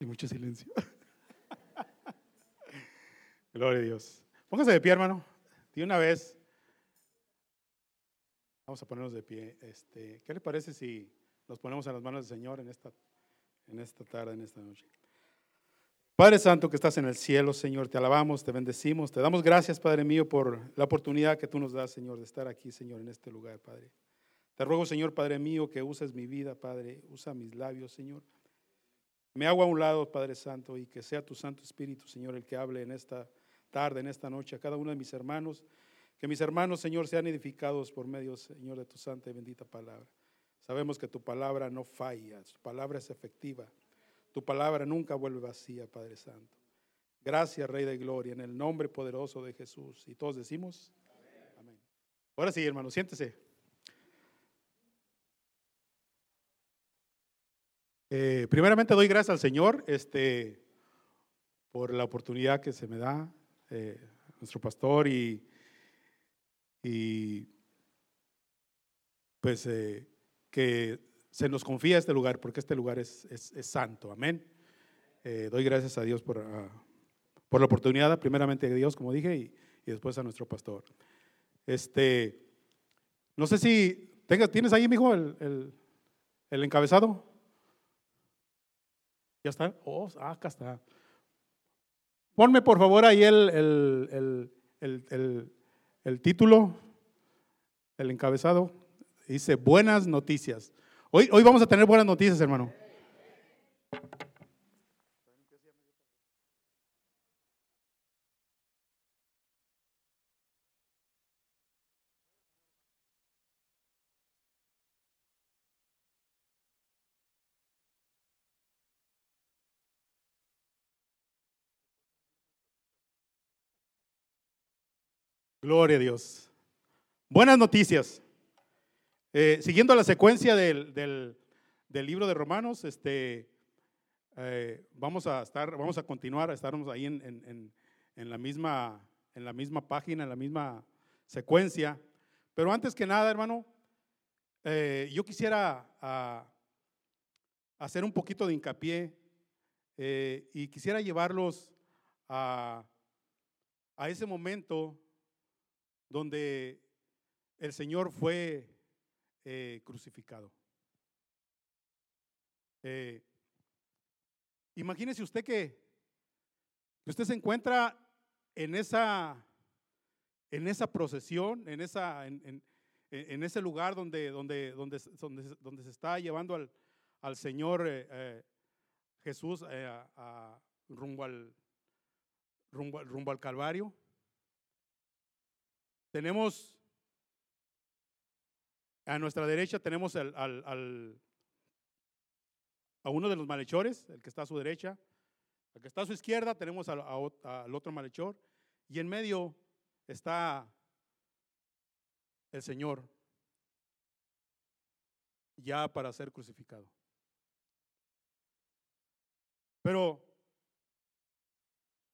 Y mucho silencio. Gloria a Dios. Póngase de pie, hermano. De una vez. Vamos a ponernos de pie. Este, ¿Qué le parece si nos ponemos en las manos del Señor en esta, en esta tarde, en esta noche? Padre Santo que estás en el cielo, Señor, te alabamos, te bendecimos, te damos gracias, Padre mío, por la oportunidad que tú nos das, Señor, de estar aquí, Señor, en este lugar, Padre. Te ruego, Señor, Padre mío, que uses mi vida, Padre, usa mis labios, Señor. Me hago a un lado, Padre Santo, y que sea tu Santo Espíritu, Señor, el que hable en esta tarde, en esta noche, a cada uno de mis hermanos. Que mis hermanos, Señor, sean edificados por medio, Señor, de tu santa y bendita palabra. Sabemos que tu palabra no falla, tu palabra es efectiva. Tu palabra nunca vuelve vacía, Padre Santo. Gracias, Rey de Gloria, en el nombre poderoso de Jesús. Y todos decimos, amén. Ahora sí, hermano, siéntese. Eh, primeramente doy gracias al Señor este, por la oportunidad que se me da, eh, nuestro pastor, y, y pues eh, que se nos confía este lugar, porque este lugar es, es, santo. Amén. Doy gracias a Dios por, por la oportunidad, primeramente a Dios, como dije, y, y, después a nuestro pastor. Este, no sé si tenga, tienes ahí, mijo, el, el, el encabezado. ¿Ya está? Oh, ah, acá está. Ponme por favor ahí el, el título, el encabezado. Dice, buenas noticias. Hoy, hoy vamos a tener buenas noticias, hermano. Gloria a Dios. Buenas noticias. Eh, siguiendo la secuencia del, libro de Romanos, este, eh, vamos a estar, vamos a continuar, a ahí en, la misma, en la misma página, en la misma secuencia. Pero antes que nada, hermano, eh, yo quisiera ah, hacer un poquito de hincapié y quisiera llevarlos a, a ese momento donde el Señor fue eh, crucificado. Eh, imagínese usted que, usted se encuentra en esa, en esa procesión, en, esa, en, ese lugar donde, donde, donde, donde, se está llevando al, al Señor eh, Jesús rumbo, al, rumbo, rumbo al Calvario. Tenemos a nuestra derecha tenemos al, a uno de los malhechores, el que está a su derecha. El que está a su izquierda tenemos al, al otro malhechor. Y en medio está el Señor ya para ser crucificado. Pero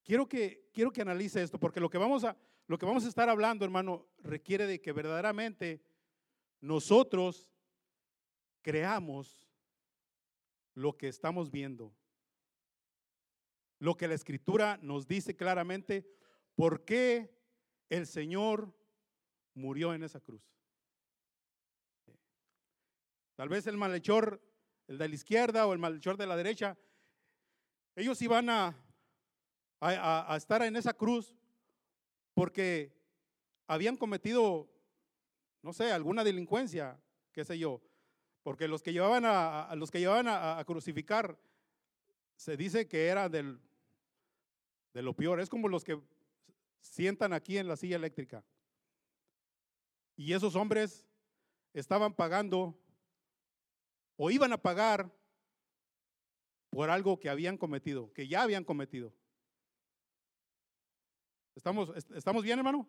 quiero que, quiero que analice esto, porque lo que, vamos a, lo que vamos a estar hablando, hermano, requiere de que verdaderamente nosotros creamos lo que estamos viendo. Lo que la escritura nos dice claramente, por qué el Señor murió en esa cruz. Tal vez el malhechor, el de la izquierda o el malhechor de la derecha, ellos iban a, a, estar en esa cruz porque habían cometido no sé, alguna delincuencia, qué sé yo. Porque los que llevaban a, los que llevaban a, crucificar, se dice que era del, de lo peor. Es como los que sientan aquí en la silla eléctrica. Y esos hombres estaban pagando o iban a pagar por algo que habían cometido, que ya habían cometido. ¿Estamos, estamos bien, hermano?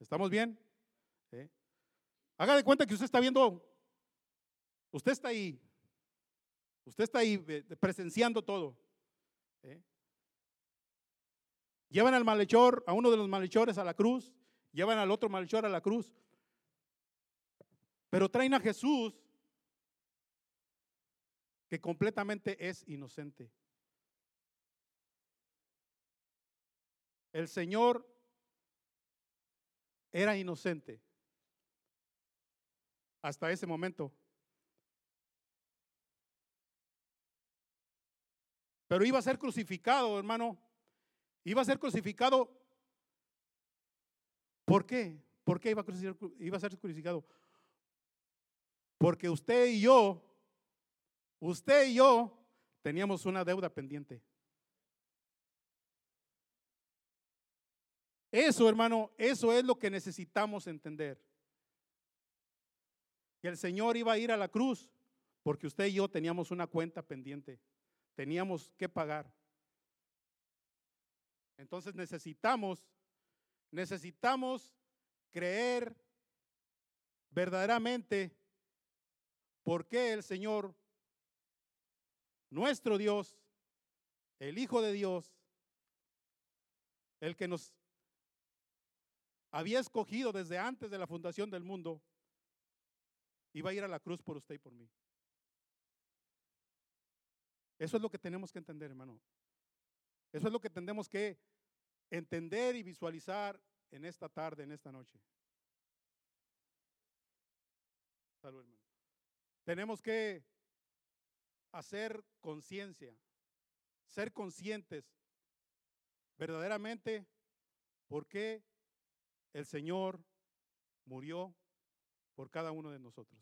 ¿Estamos bien? ¿Eh? Haga de cuenta que usted está viendo, usted está ahí, usted está ahí eh, presenciando todo. ¿eh? Llevan al malhechor, a uno de los malhechores a la cruz, llevan al otro malhechor a la cruz, pero traen a Jesús que completamente es inocente. El Señor era inocente hasta ese momento. Pero iba a ser crucificado, hermano. Iba a ser crucificado. ¿Por qué? ¿Por qué iba a, iba a ser crucificado? Porque usted y yo, usted y yo teníamos una deuda pendiente. Eso, hermano, eso es lo que necesitamos entender. Que el Señor iba a ir a la cruz porque usted y yo teníamos una cuenta pendiente. Teníamos que pagar. Entonces necesitamos, necesitamos creer verdaderamente por qué el Señor, nuestro Dios, el Hijo de Dios, el que nos había escogido desde antes de la fundación del mundo, iba a ir a la cruz por usted y por mí. Eso es lo que tenemos que entender, hermano. Eso es lo que tenemos que entender y visualizar en esta tarde, en esta noche. Hermano. Tenemos que hacer conciencia, ser conscientes verdaderamente por qué el Señor murió por cada uno de nosotros.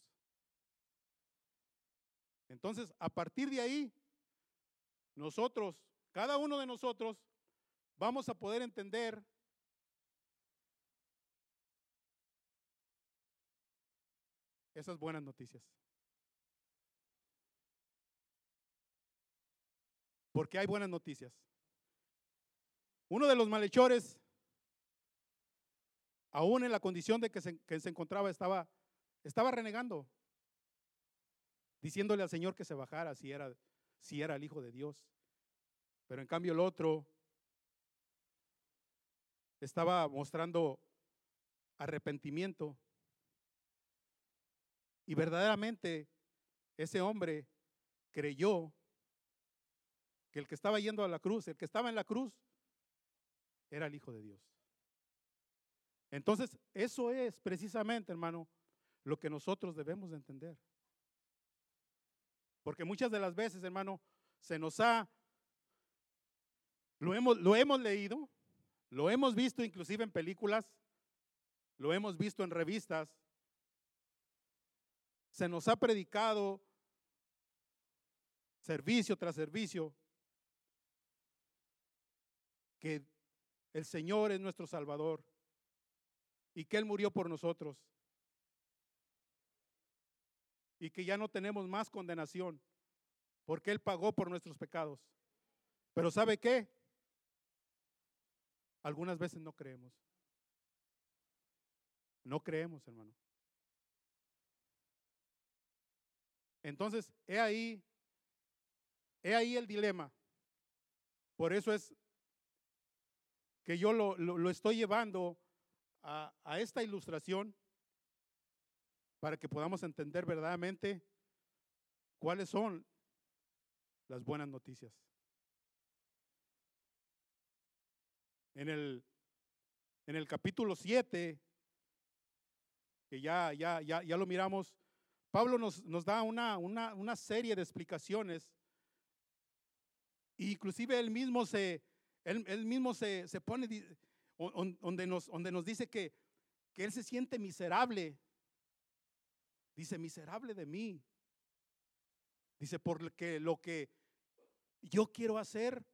Entonces, a partir de ahí, nosotros, cada uno de nosotros, vamos a poder entender esas buenas noticias. Porque hay buenas noticias. Uno de los malhechores aún en la condición de que se, encontraba, estaba, renegando, diciéndole al Señor que se bajara si era el Hijo de Dios. Pero en cambio el otro estaba mostrando arrepentimiento. Y verdaderamente ese hombre creyó que el que estaba yendo a la cruz, el que estaba en la cruz, era el Hijo de Dios. Entonces, eso es precisamente, hermano, lo que nosotros debemos de entender. Porque muchas de las veces, hermano, se nos ha, lo hemos, lo hemos leído, lo hemos visto inclusive en películas, lo hemos visto en revistas, se nos ha predicado servicio tras servicio que el Señor es nuestro Salvador, y que Él murió por nosotros. Y que ya no tenemos más condenación porque Él pagó por nuestros pecados. Pero ¿sabe qué? Algunas veces no creemos. No creemos, hermano. Entonces, he ahí, he ahí el dilema. Por eso es que yo lo, lo estoy llevando a, esta ilustración para que podamos entender verdaderamente cuáles son las buenas noticias. En el, en el capítulo 7, que ya, ya, ya, ya lo miramos, Pablo nos, nos da una, una, una, serie de explicaciones. Inclusive él mismo se, él, él mismo se, se pone, donde nos, donde nos dice que, que Él se siente miserable. Dice, miserable de mí. Dice, porque lo que yo quiero hacer,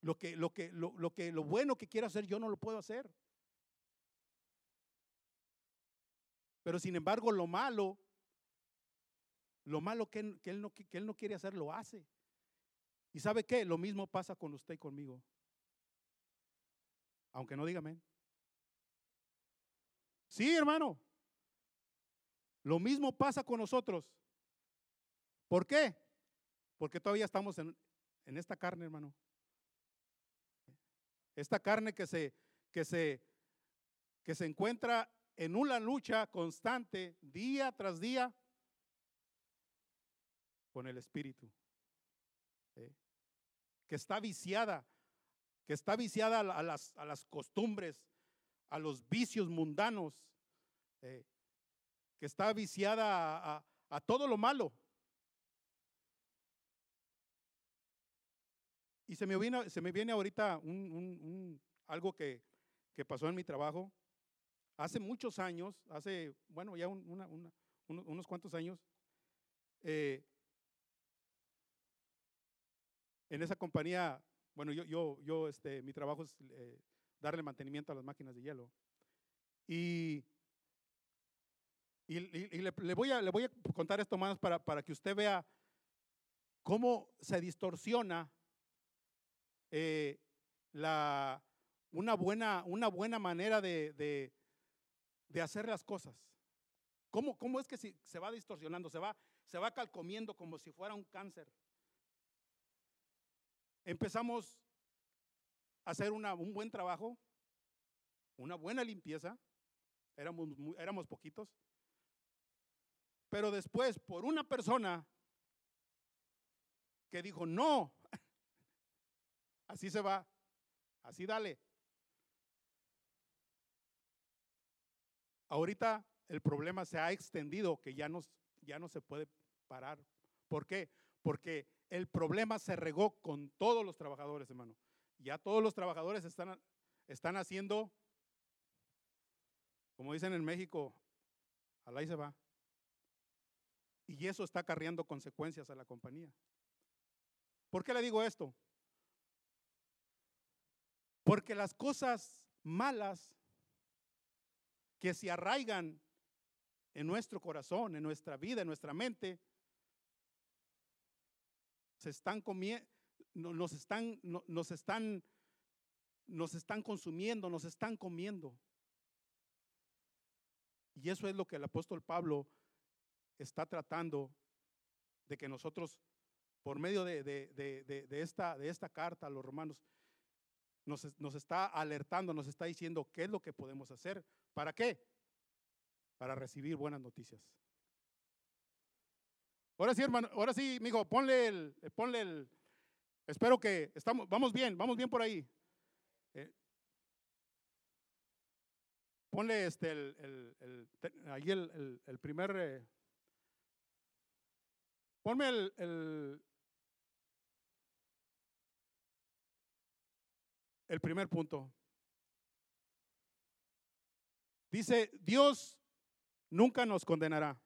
lo que, lo que, lo, que, lo bueno que quiero hacer, yo no lo puedo hacer. Pero sin embargo, lo malo, lo malo que, que, él no, que él no quiere hacer, lo hace. ¿Y sabe qué? Lo mismo pasa con usted y conmigo aunque no diga amén. Sí, hermano. Lo mismo pasa con nosotros. ¿Por qué? Porque todavía estamos en, en esta carne, hermano. Esta carne que se, que se, que se encuentra en una lucha constante, día tras día, con el Espíritu. ¿eh? Que está viciada que está viciada a, las, costumbres, a los vicios mundanos, eh, que está viciada a, todo lo malo. Y se me viene, se me viene ahorita un, algo que, pasó en mi trabajo. Hace muchos años, hace, bueno, ya unos cuantos años, eh, en esa compañía, bueno, yo, yo, yo este, mi trabajo es eh, darle mantenimiento a las máquinas de hielo. Y, y, le, voy a, le voy a contar esto más para, para que usted vea cómo se distorsiona eh, la, una, buena, una buena manera de, de, hacer las cosas. ¿Cómo, ¿Cómo, es que se, se va distorsionando? Se va, se va calcomiendo como si fuera un cáncer empezamos a hacer un buen trabajo, una buena limpieza, éramos, éramos poquitos, pero después por una persona que dijo, no, así se va, así dale. Ahorita el problema se ha extendido que ya no, ya no se puede parar. ¿Por qué? Porque el problema se regó con todos los trabajadores, hermano. Ya todos los trabajadores están, están haciendo, como dicen en México, al se va. Y eso está acarreando consecuencias a la compañía. ¿Por qué le digo esto? Porque las cosas malas que se arraigan en nuestro corazón, en nuestra vida, en nuestra mente, se están comiendo, nos están, nos están, nos están consumiendo, nos están comiendo. Y eso es lo que el apóstol Pablo está tratando de que nosotros, por medio de, esta, de esta carta a los romanos, nos, nos, está alertando, nos está diciendo qué es lo que podemos hacer. ¿Para qué? Para recibir buenas noticias. Ahora sí, hermano, ahora sí, mijo, ponle el, ponle el, espero que estamos, vamos bien, vamos bien por ahí. Eh, ponle este, el, ahí el, el primer, eh, ponme el, el primer punto. Dice, Dios nunca nos condenará.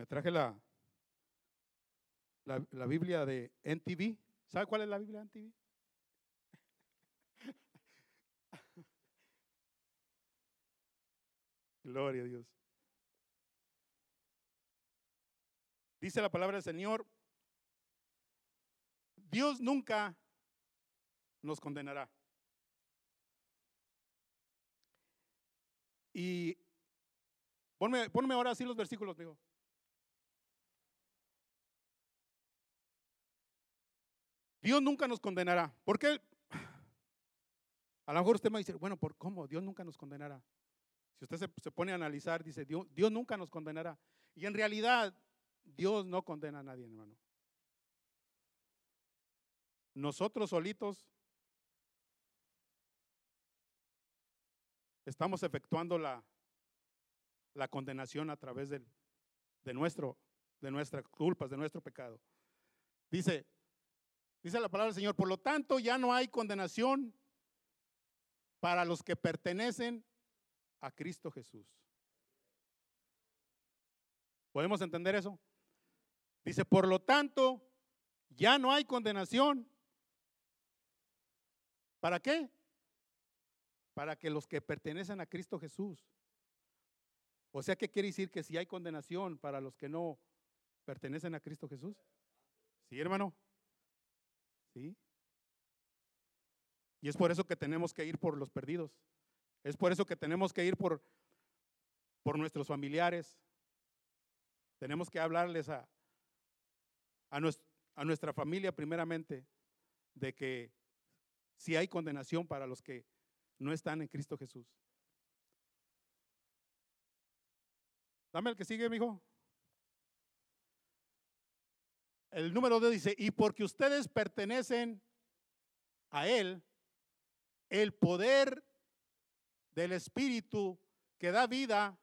Me traje la, la, Biblia de NTV. ¿Sabe cuál es la Biblia de NTV? Gloria a Dios. Dice la palabra del Señor, Dios nunca nos condenará. Y ponme, ponme ahora así los versículos, digo. Dios nunca nos condenará. ¿Por qué? A lo mejor usted me dice, bueno, ¿por cómo? Dios nunca nos condenará. Si usted se, pone a analizar, dice, Dios, Dios nunca nos condenará. Y en realidad, Dios no condena a nadie, hermano. Nosotros solitos estamos efectuando la, la condenación a través de, nuestro, de nuestras culpas, de nuestro pecado. Dice, Dice la palabra del Señor, por lo tanto ya no hay condenación para los que pertenecen a Cristo Jesús. ¿Podemos entender eso? Dice, por lo tanto, ya no hay condenación. ¿Para qué? Para que los que pertenecen a Cristo Jesús. O sea, ¿qué quiere decir que si hay condenación para los que no pertenecen a Cristo Jesús? Sí, hermano. ¿Sí? Y es por eso que tenemos que ir por los perdidos. Es por eso que tenemos que ir por, por nuestros familiares. Tenemos que hablarles a, a, a nuestra familia primeramente de que si hay condenación para los que no están en Cristo Jesús. Dame el que sigue, mijo. El número 2 dice, y porque ustedes pertenecen a Él, el poder del Espíritu que da vida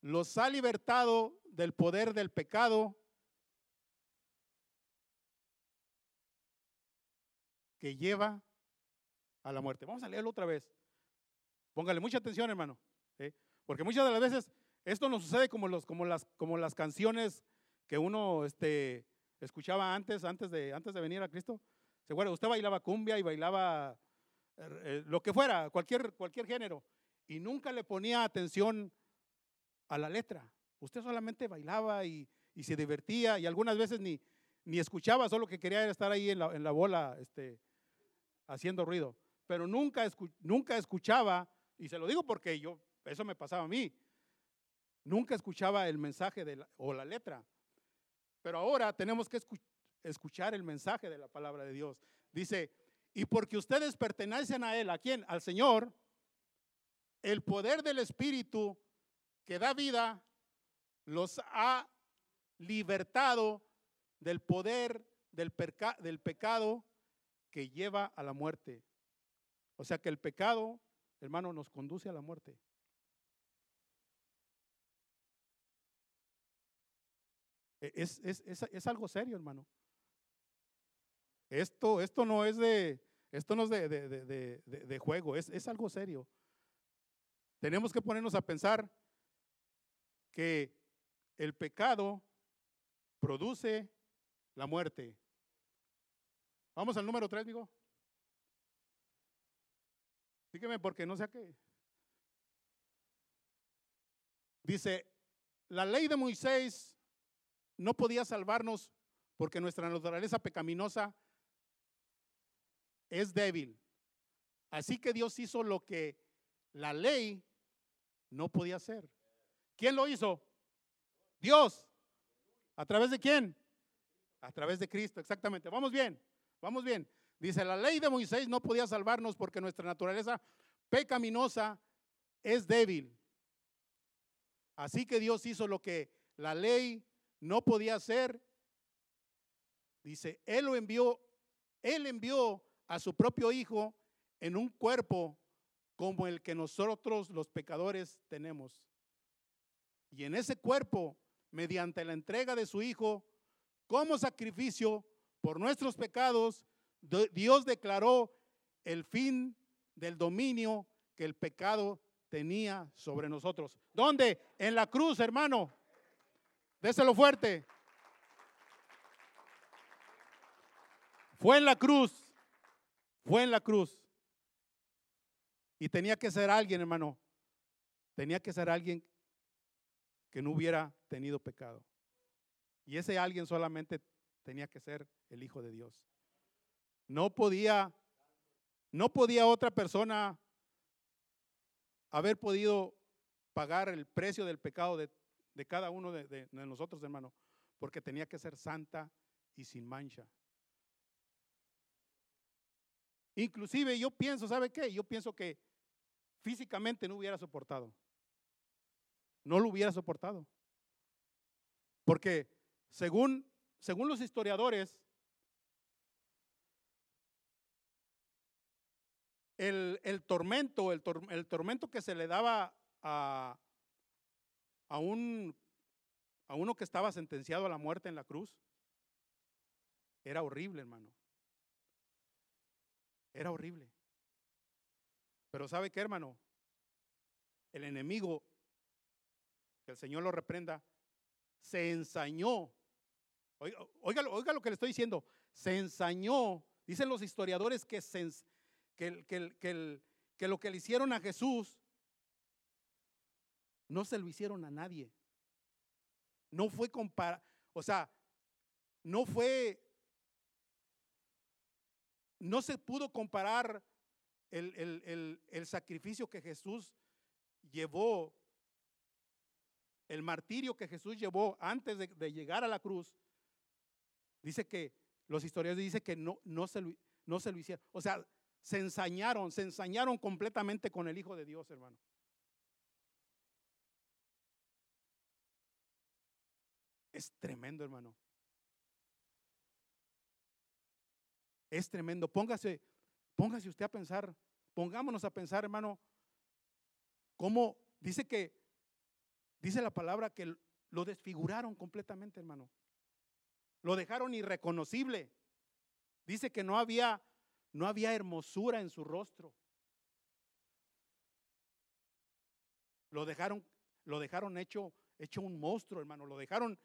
los ha libertado del poder del pecado que lleva a la muerte. Vamos a leerlo otra vez. Póngale mucha atención, hermano. Porque muchas de las veces esto nos sucede como, los, como, las, como las canciones que uno este, escuchaba antes, antes de, antes de venir a Cristo. ¿Se acuerda? Usted bailaba cumbia y bailaba eh, eh, lo que fuera, cualquier, cualquier género, y nunca le ponía atención a la letra. Usted solamente bailaba y, se divertía y algunas veces ni, ni escuchaba, solo que quería estar ahí en la, en la bola este, haciendo ruido. Pero nunca, nunca escuchaba, y se lo digo porque yo, eso me pasaba a mí, nunca escuchaba el mensaje de o la letra. Pero ahora tenemos que escuchar el mensaje de la palabra de Dios. Dice, y porque ustedes pertenecen a Él, ¿a quién? Al Señor, el poder del Espíritu que da vida los ha libertado del poder del, del pecado que lleva a la muerte. O sea que el pecado, hermano, nos conduce a la muerte. E, es, es, es, algo serio, hermano. Esto, esto no es de, esto no es de, de, de juego, es, algo serio. Tenemos que ponernos a pensar que el pecado produce la muerte. Vamos al número 3, digo. Dígame porque no sé qué. Dice, la ley de Moisés no podía salvarnos porque nuestra naturaleza pecaminosa es débil. Así que Dios hizo lo que la ley no podía hacer. ¿Quién lo hizo? Dios. ¿A través de quién? A través de Cristo, exactamente. Vamos bien, vamos bien. Dice, la ley de Moisés no podía salvarnos porque nuestra naturaleza pecaminosa es débil. Así que Dios hizo lo que la ley no podía hacer. Dice, Él lo envió, Él envió a su propio Hijo en un cuerpo como el que nosotros los pecadores tenemos. Y en ese cuerpo, mediante la entrega de su Hijo, como sacrificio por nuestros pecados, Dios declaró el fin del dominio que el pecado tenía sobre nosotros. ¿Dónde? En la cruz, hermano. Déselo fuerte. Fue en la cruz. Fue en la cruz. Y tenía que ser alguien, hermano. Tenía que ser alguien que no hubiera tenido pecado. Y ese alguien solamente tenía que ser el Hijo de Dios. No podía, no podía otra persona haber podido pagar el precio del pecado de, cada uno de, de nosotros, hermano, porque tenía que ser santa y sin mancha. Inclusive yo pienso, ¿sabe qué? Yo pienso que físicamente no hubiera soportado. No lo hubiera soportado. Porque según, según los historiadores, el, tormento, el, el, tormento que se le daba a, a, un, a uno que estaba sentenciado a la muerte en la cruz, era horrible, hermano. Era horrible. Pero ¿sabe qué, hermano? El enemigo, que el Señor lo reprenda, se ensañó. Oiga, oiga, lo que le estoy diciendo. Se ensañó. Dicen los historiadores que, que, que, lo que le hicieron a Jesús no se lo hicieron a nadie. No fue compara, o sea, no fue, no se pudo comparar el, el sacrificio que Jesús llevó el martirio que Jesús llevó antes de, llegar a la cruz, dice que los historiadores dicen que no, no, se lo, no se lo hicieron. O sea, se ensañaron, se ensañaron completamente con el Hijo de Dios, hermano. Es tremendo, hermano. Es tremendo. Póngase, póngase usted a pensar, pongámonos a pensar, hermano, cómo dice que, dice la palabra que lo desfiguraron completamente, hermano. Lo dejaron irreconocible. Dice que no había, no había hermosura en su rostro. Lo dejaron, lo dejaron hecho, hecho un monstruo, hermano. Lo dejaron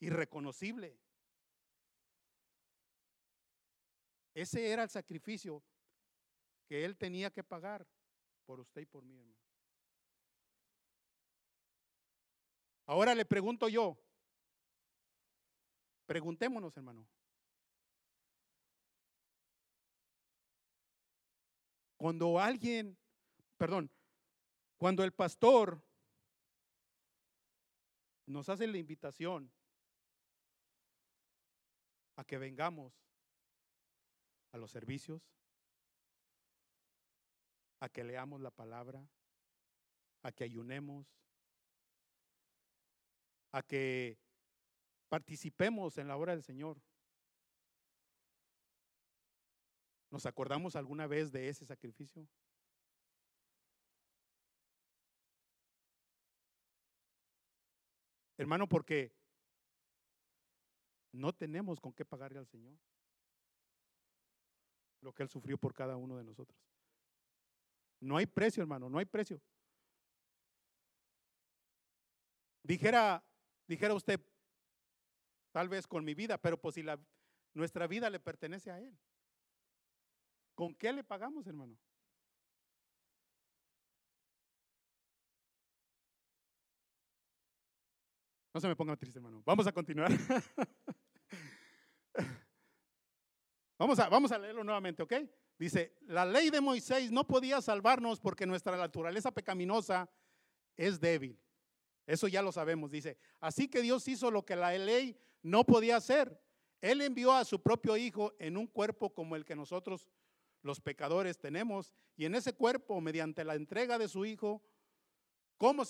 irreconocible. Ese era el sacrificio que él tenía que pagar por usted y por mí, hermano. Ahora le pregunto yo, preguntémonos, hermano. Cuando alguien, perdón, cuando el pastor nos hace la invitación a que vengamos a los servicios, a que leamos la palabra, a que ayunemos, a que participemos en la obra del Señor. ¿Nos acordamos alguna vez de ese sacrificio? Hermano, porque no tenemos con qué pagarle al Señor lo que Él sufrió por cada uno de nosotros. No hay precio, hermano, no hay precio. Dijera, dijera usted, tal vez con mi vida, pero pues si nuestra vida le pertenece a Él. ¿Con qué le pagamos, hermano? No se me ponga triste, hermano. Vamos a continuar. vamos, a, vamos a leerlo nuevamente, ¿ok? Dice, la ley de Moisés no podía salvarnos porque nuestra naturaleza pecaminosa es débil. Eso ya lo sabemos, dice. Así que Dios hizo lo que la ley no podía hacer. Él envió a su propio Hijo en un cuerpo como el que nosotros los pecadores tenemos, y en ese cuerpo, mediante la entrega de su Hijo, ¿cómo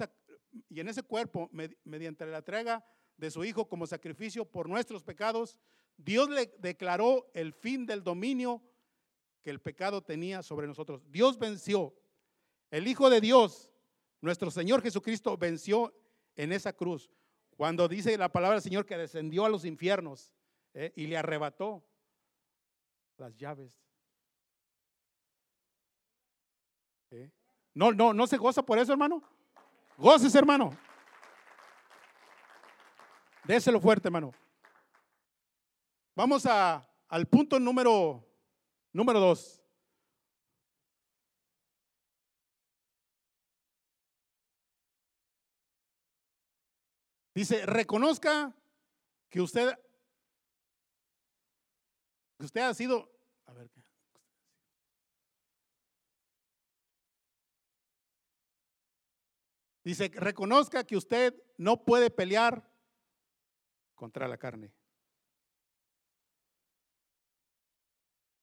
y en ese cuerpo, mediante la entrega de su Hijo como sacrificio por nuestros pecados, Dios le declaró el fin del dominio que el pecado tenía sobre nosotros. Dios venció. El Hijo de Dios, nuestro Señor Jesucristo, venció en esa cruz. Cuando dice la palabra del Señor que descendió a los infiernos eh, y le arrebató las llaves No, no, no se goza por eso, hermano. Goces, hermano. Déselo fuerte, hermano. Vamos a, al punto número, número dos. Dice, reconozca que usted, que usted ha sido, a ver, Dice, reconozca que usted no puede pelear contra la carne.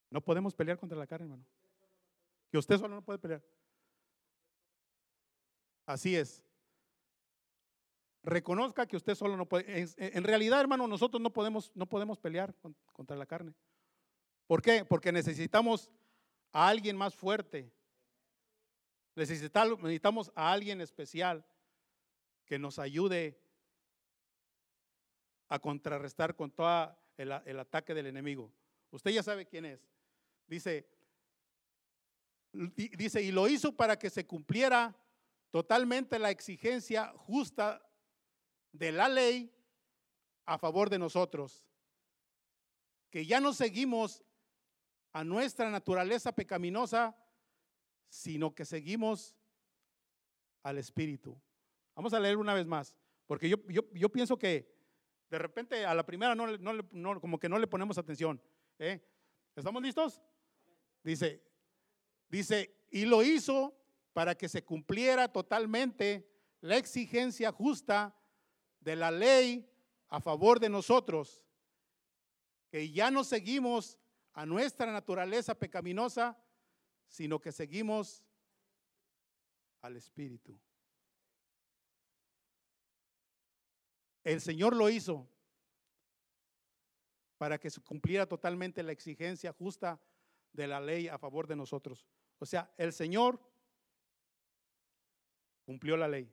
No podemos pelear contra la carne, hermano. Que usted solo no puede pelear. Así es. Reconozca que usted solo no puede. En, realidad, hermano, nosotros no podemos, no podemos pelear contra la carne. ¿Por qué? Porque necesitamos a alguien más fuerte, Necesitamos a alguien especial que nos ayude a contrarrestar con todo el, ataque del enemigo. Usted ya sabe quién es. Dice, dice, y lo hizo para que se cumpliera totalmente la exigencia justa de la ley a favor de nosotros. Que ya no seguimos a nuestra naturaleza pecaminosa, sino que seguimos al Espíritu. Vamos a leer una vez más, porque yo, yo, pienso que de repente a la primera no, no, como que no le ponemos atención. ¿eh? ¿Estamos listos? Dice, dice, y lo hizo para que se cumpliera totalmente la exigencia justa de la ley a favor de nosotros, que ya no seguimos a nuestra naturaleza pecaminosa, sino que seguimos al Espíritu. El Señor lo hizo para que se cumpliera totalmente la exigencia justa de la ley a favor de nosotros. O sea, el Señor cumplió la ley.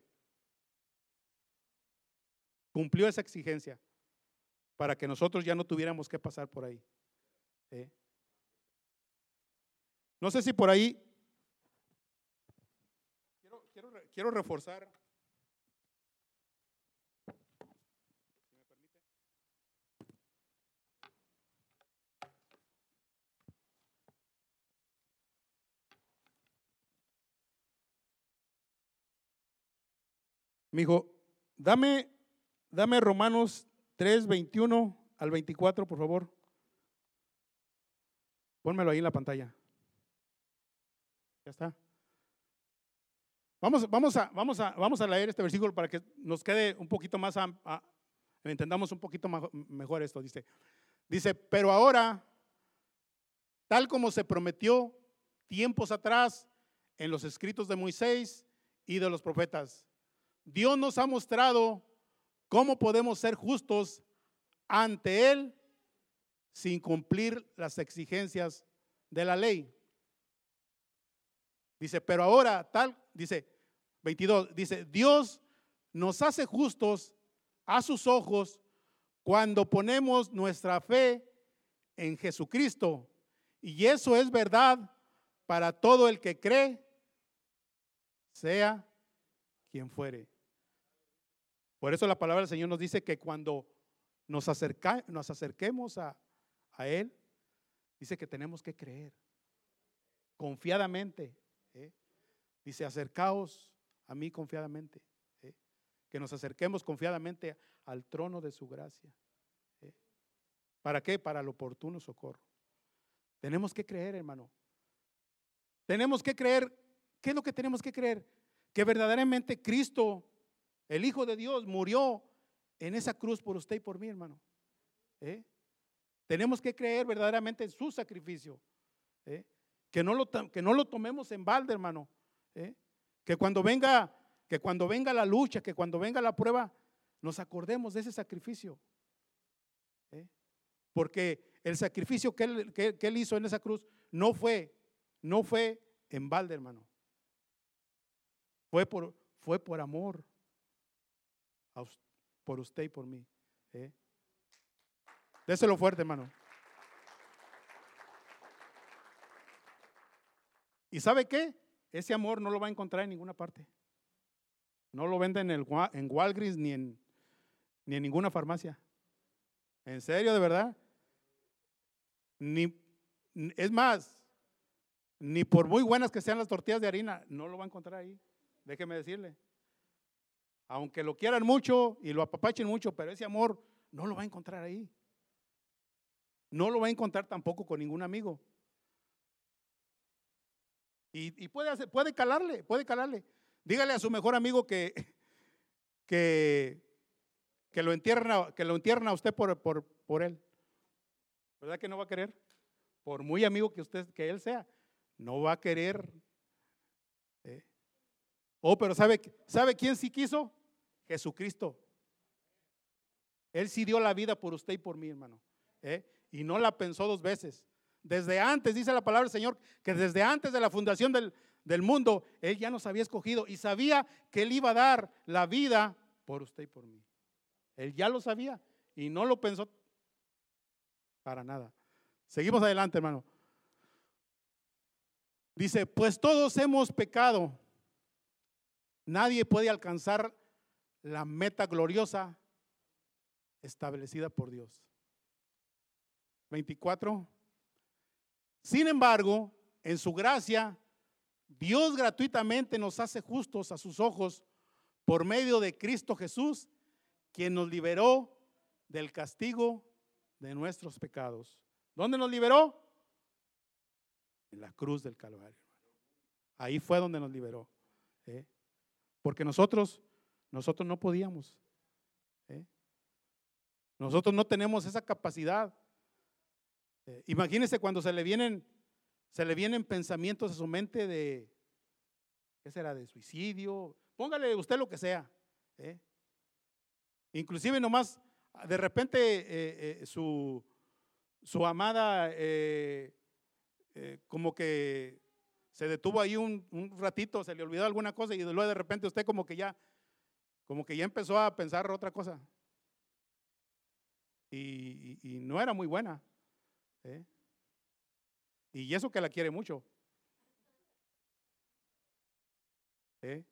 Cumplió esa exigencia para que nosotros ya no tuviéramos que pasar por ahí. ¿eh? No sé si por ahí quiero, quiero reforzar Me dijo, dame, dame Romanos 3, 21 al 24, por favor. Pónmelo ahí en la pantalla. Ya está. Vamos, vamos, a, vamos, a, vamos a leer este versículo para que nos quede un poquito más, entendamos un poquito mejor esto. Dice, dice, pero ahora, tal como se prometió tiempos atrás en los escritos de Moisés y de los profetas, Dios nos ha mostrado cómo podemos ser justos ante Él sin cumplir las exigencias de la ley. Dice, pero ahora tal, dice 22, dice, Dios nos hace justos a sus ojos cuando ponemos nuestra fe en Jesucristo. Y eso es verdad para todo el que cree, sea quien fuere. Por eso la palabra del Señor nos dice que cuando nos, acerca, nos acerquemos a, Él, dice que tenemos que creer confiadamente. Dice, acercaos a mí confiadamente. ¿eh? Que nos acerquemos confiadamente al trono de su gracia. ¿eh? ¿Para qué? Para el oportuno socorro. Tenemos que creer, hermano. Tenemos que creer. ¿Qué es lo que tenemos que creer? Que verdaderamente Cristo el Hijo de Dios murió en esa cruz por usted y por mí, hermano. ¿Eh? Tenemos que creer verdaderamente en su sacrificio. Que, no lo, que no lo tomemos en balde, hermano. ¿Eh? Que cuando venga, que cuando venga la lucha, que cuando venga la prueba, nos acordemos de ese sacrificio. Porque el sacrificio que él, que él, hizo en esa cruz no fue, no fue en balde, hermano. Fue por, fue por amor por usted y por mí. ¿eh? Déselo fuerte, hermano. ¿Y sabe qué? Ese amor no lo va a encontrar en ninguna parte. No lo venden en, el, en Walgreens ni en, ni en ninguna farmacia. ¿En serio, de verdad? Ni, es más, ni por muy buenas que sean las tortillas de harina, no lo va a encontrar ahí. Déjeme decirle. Aunque lo quieran mucho y lo apapachen mucho, pero ese amor no lo va a encontrar ahí. No lo va a encontrar tampoco con ningún amigo. Y, puede, hacer, puede calarle, puede calarle. Dígale a su mejor amigo que, que, que lo, entierna, que lo entierna a usted por, por, por él. ¿Verdad que no va a querer? Por muy amigo que usted, que él sea, no va a querer. ¿eh? Oh, pero ¿sabe, ¿sabe quién sí quiso? Jesucristo. Él sí dio la vida por usted y por mí, hermano. ¿eh? Y no la pensó dos veces. Desde antes, dice la palabra del Señor, que desde antes de la fundación del, del mundo, Él ya nos había escogido y sabía que Él iba a dar la vida por usted y por mí. Él ya lo sabía y no lo pensó para nada. Seguimos adelante, hermano. Dice, pues todos hemos pecado. Nadie puede alcanzar la meta gloriosa establecida por Dios. 24. Sin embargo, en su gracia, Dios gratuitamente nos hace justos a sus ojos por medio de Cristo Jesús, quien nos liberó del castigo de nuestros pecados. ¿Dónde nos liberó? En la cruz del Calvario. Ahí fue donde nos liberó. ¿eh? Porque nosotros nosotros no podíamos. ¿eh? Nosotros no tenemos esa capacidad. Eh, imagínense cuando se le vienen, se le vienen pensamientos a su mente de, ¿qué será? De suicidio. Póngale usted lo que sea. ¿eh? Inclusive nomás, de repente eh, eh, su, su, amada como que se detuvo ahí un, ratito, se le olvidó alguna cosa y luego de repente usted como que ya, como que ya empezó a pensar otra cosa. Y, no era muy buena. Y eso que la quiere mucho. ¿Eh?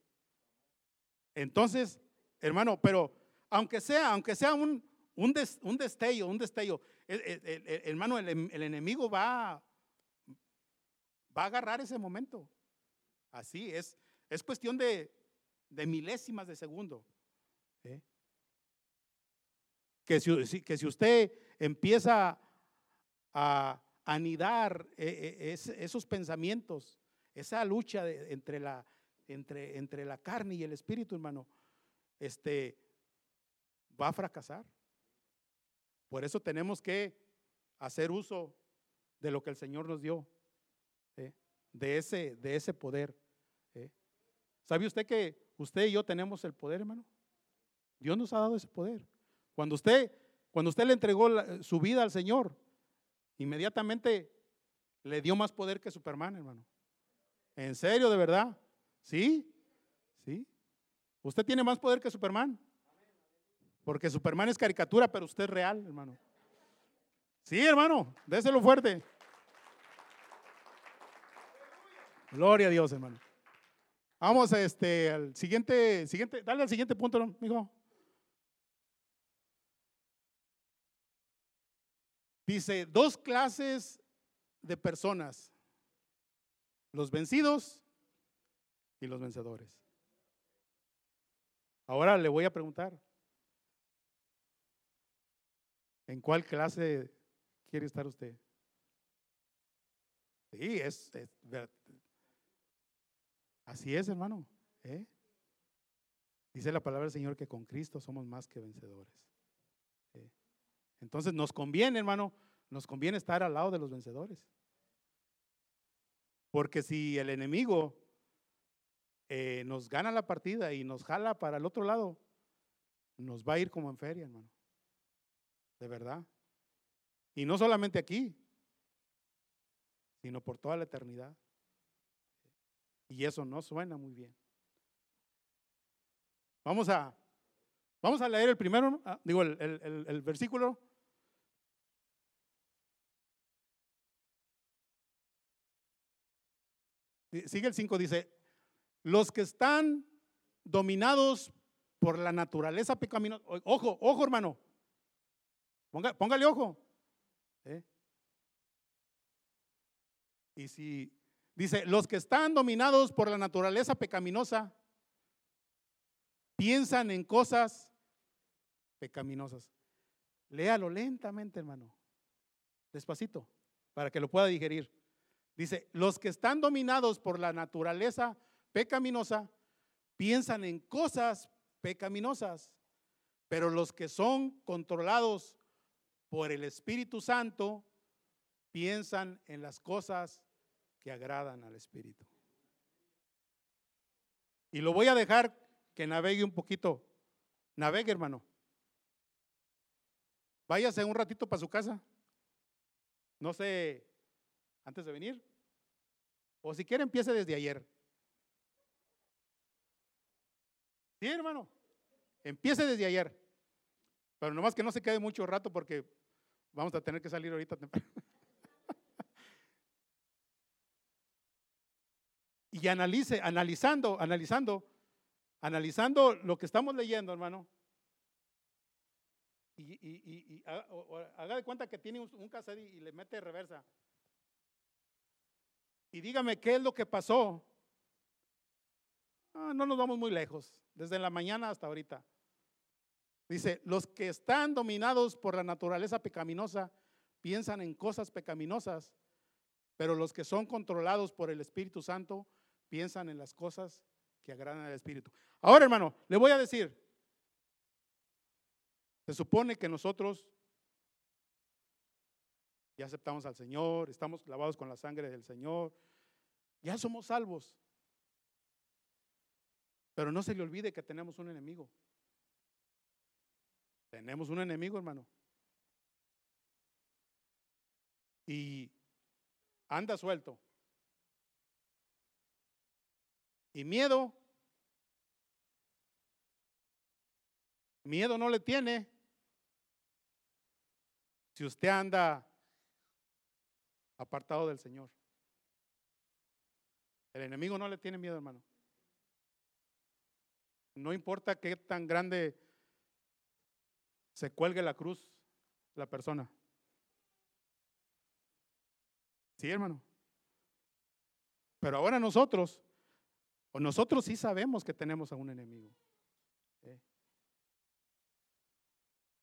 Entonces, hermano, pero aunque sea, aunque sea un, un, destello, un destello, hermano, el, enemigo va, va a agarrar ese momento. Así es, es cuestión de, de milésimas de segundo. ¿eh? Que, si, que si usted empieza a anidar eh, esos pensamientos, esa lucha entre la entre, entre la carne y el espíritu, hermano, este, va a fracasar. Por eso tenemos que hacer uso de lo que el Señor nos dio, ¿eh? de, ese, de ese poder. ¿eh? ¿Sabe usted que usted y yo tenemos el poder, hermano? Dios nos ha dado ese poder. Cuando usted, cuando usted le entregó su vida al Señor, inmediatamente le dio más poder que Superman, hermano. En serio, de verdad. ¿Sí? ¿Sí? Usted tiene más poder que Superman. Porque Superman es caricatura, pero usted es real, hermano. Sí, hermano, déselo fuerte. Gloria a Dios, hermano. Vamos a este, al siguiente, siguiente, dale al siguiente punto, ¿no, mijo? Dice, dos clases de personas, los vencidos y los vencedores. Ahora le voy a preguntar, ¿en cuál clase quiere estar usted? Sí, es, así es, hermano. ¿eh? Dice la palabra del Señor que con Cristo somos más que vencedores. Entonces nos conviene, hermano, nos conviene estar al lado de los vencedores. Porque si el enemigo eh, nos gana la partida y nos jala para el otro lado, nos va a ir como en feria, hermano. De verdad. Y no solamente aquí, sino por toda la eternidad. Y eso no suena muy bien. Vamos a, vamos a leer el primero, ah, digo, el versículo. Sigue el 5, dice, los que están dominados por la naturaleza pecaminosa, ojo, ojo hermano, póngale ojo. ¿eh? Y si dice, los que están dominados por la naturaleza pecaminosa, piensan en cosas pecaminosas. Léalo lentamente, hermano, despacito, para que lo pueda digerir. Dice, los que están dominados por la naturaleza pecaminosa piensan en cosas pecaminosas, pero los que son controlados por el Espíritu Santo piensan en las cosas que agradan al Espíritu. Y lo voy a dejar que navegue un poquito. Navegue, hermano. Váyase un ratito para su casa. No sé, antes de venir. O si quiere, empiece desde ayer. Sí, hermano. Empiece desde ayer. Pero nomás que no se quede mucho rato porque vamos a tener que salir ahorita y analice, analizando, analizando, analizando lo que estamos leyendo, hermano. Y, haga, de cuenta que tiene un, un y le mete reversa. Y dígame qué es lo que pasó. Ah, no nos vamos muy lejos desde la mañana hasta ahorita. Dice, los que están dominados por la naturaleza pecaminosa piensan en cosas pecaminosas, pero los que son controlados por el Espíritu Santo piensan en las cosas que agradan al Espíritu. Ahora, hermano, le voy a decir, se supone que nosotros ya aceptamos al Señor, estamos lavados con la sangre del Señor, ya somos salvos. Pero no se le olvide que tenemos un enemigo. Tenemos un enemigo, hermano. Y anda suelto. Y miedo, miedo no le tiene. Si usted anda apartado del Señor. El enemigo no le tiene miedo, hermano. No importa qué tan grande se cuelgue la cruz la persona. Sí, hermano. Pero ahora nosotros, o nosotros sí sabemos que tenemos a un enemigo. ¿eh?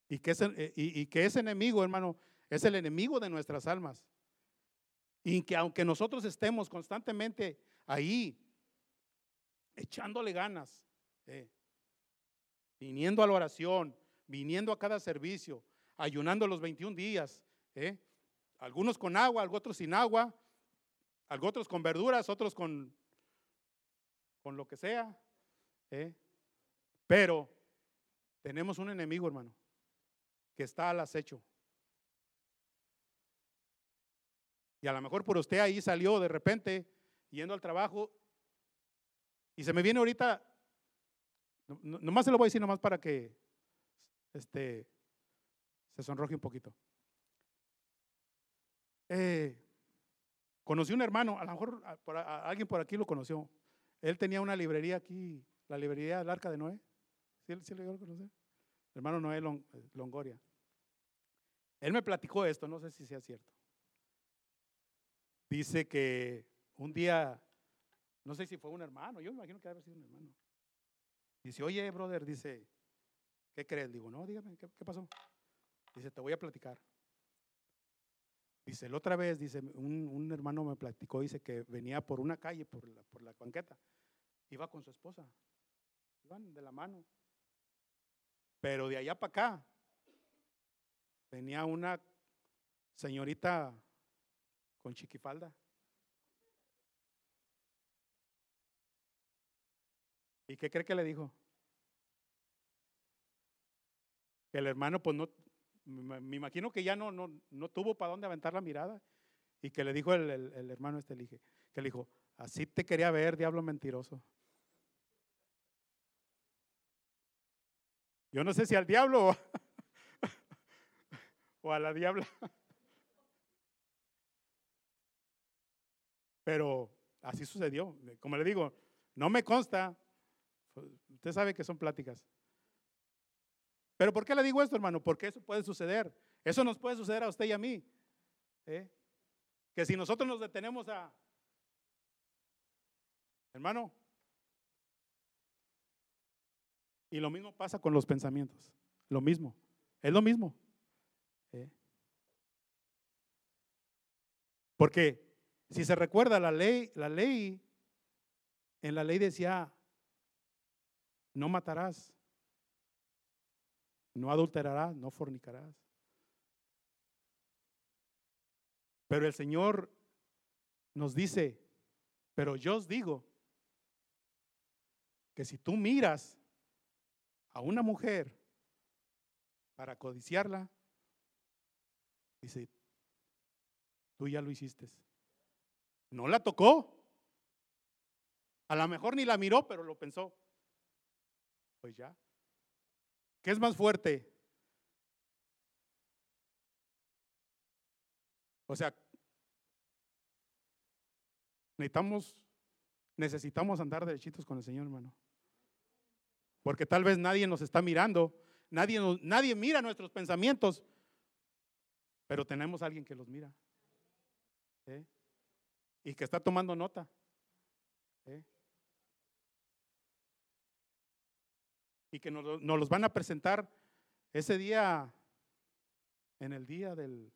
Y, que ese, eh, y que ese enemigo, hermano, es el enemigo de nuestras almas. Y que aunque nosotros estemos constantemente ahí, echándole ganas, eh, viniendo a la oración, viniendo a cada servicio, ayunando los 21 días, eh, algunos con agua, otros sin agua, otros con verduras, otros con, con lo que sea. Eh. Pero tenemos un enemigo, hermano, que está al acecho. Y a lo mejor por usted ahí salió de repente yendo al trabajo y se me viene ahorita, nomás se lo voy a decir nomás para que este, se sonroje un poquito. Eh, conocí un hermano, a lo mejor alguien por aquí lo conoció. Él tenía una librería aquí, la librería del Arca de Noé. ¿Sí, sí lo conocer? hermano Noé Longoria. Él me platicó esto, no sé si sea cierto. Dice que un día, no sé si fue un hermano, yo me imagino que debe haber sido un hermano. Dice, oye, brother, dice, ¿qué crees? Digo, no, dígame, ¿qué, pasó? Dice, te voy a platicar. Dice, la otra vez, dice, un, hermano me platicó, dice que venía por una calle, por la, por la banqueta, iba con su esposa, iban de la mano. Pero de allá para acá, venía una señorita con chiquifalda. ¿Y qué cree que le dijo? El hermano, pues no, me imagino que ya no, no, no tuvo para dónde aventar la mirada. Y que le dijo el, el, hermano este, que le dijo, así te quería ver, diablo mentiroso. Yo no sé si al diablo o a la diabla. Pero así sucedió. Como le digo, no me consta. Usted sabe que son pláticas. Pero ¿por qué le digo esto, hermano? Porque eso puede suceder. Eso nos puede suceder a usted y a mí. ¿eh? Que si nosotros nos detenemos a, hermano, y lo mismo pasa con los pensamientos. Lo mismo. Es lo mismo. ¿eh? Porque si se recuerda la ley, la ley, en la ley decía, no matarás, no adulterarás, no fornicarás. Pero el Señor nos dice, pero yo os digo que si tú miras a una mujer para codiciarla, dice, tú ya lo hiciste. No la tocó. A lo mejor ni la miró, pero lo pensó. Pues ya. ¿Qué es más fuerte? O sea, necesitamos, necesitamos andar derechitos con el Señor, hermano. Porque tal vez nadie nos está mirando, nadie, nadie mira nuestros pensamientos, pero tenemos a alguien que los mira. ¿Eh? Y que está tomando nota. ¿eh? Y que nos, los van a presentar ese día, en el día del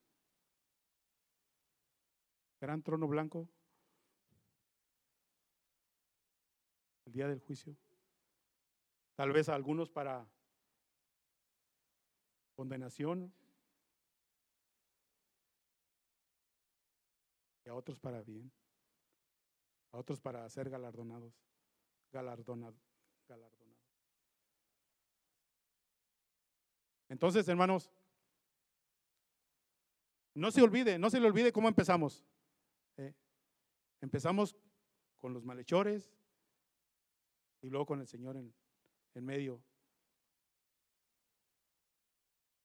gran trono blanco, el día del juicio. Tal vez a algunos para condenación, a otros para bien, a otros para ser galardonados, galardonados, galardonados. Entonces, hermanos, no se olvide, no se le olvide cómo empezamos. ¿eh? Empezamos con los malhechores y luego con el Señor en, en medio.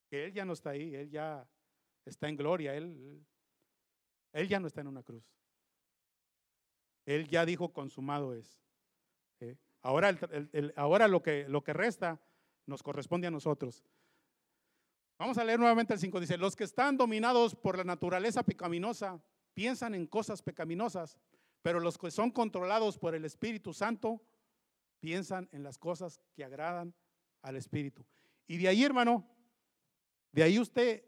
Que Él ya no está ahí, Él ya está en gloria, Él, él ya no está en una cruz. Él ya dijo consumado es. ¿eh? Ahora, ahora lo, que, lo que resta nos corresponde a nosotros. Vamos a leer nuevamente el 5. Dice, los que están dominados por la naturaleza pecaminosa piensan en cosas pecaminosas, pero los que son controlados por el Espíritu Santo piensan en las cosas que agradan al Espíritu. Y de ahí, hermano, de ahí usted,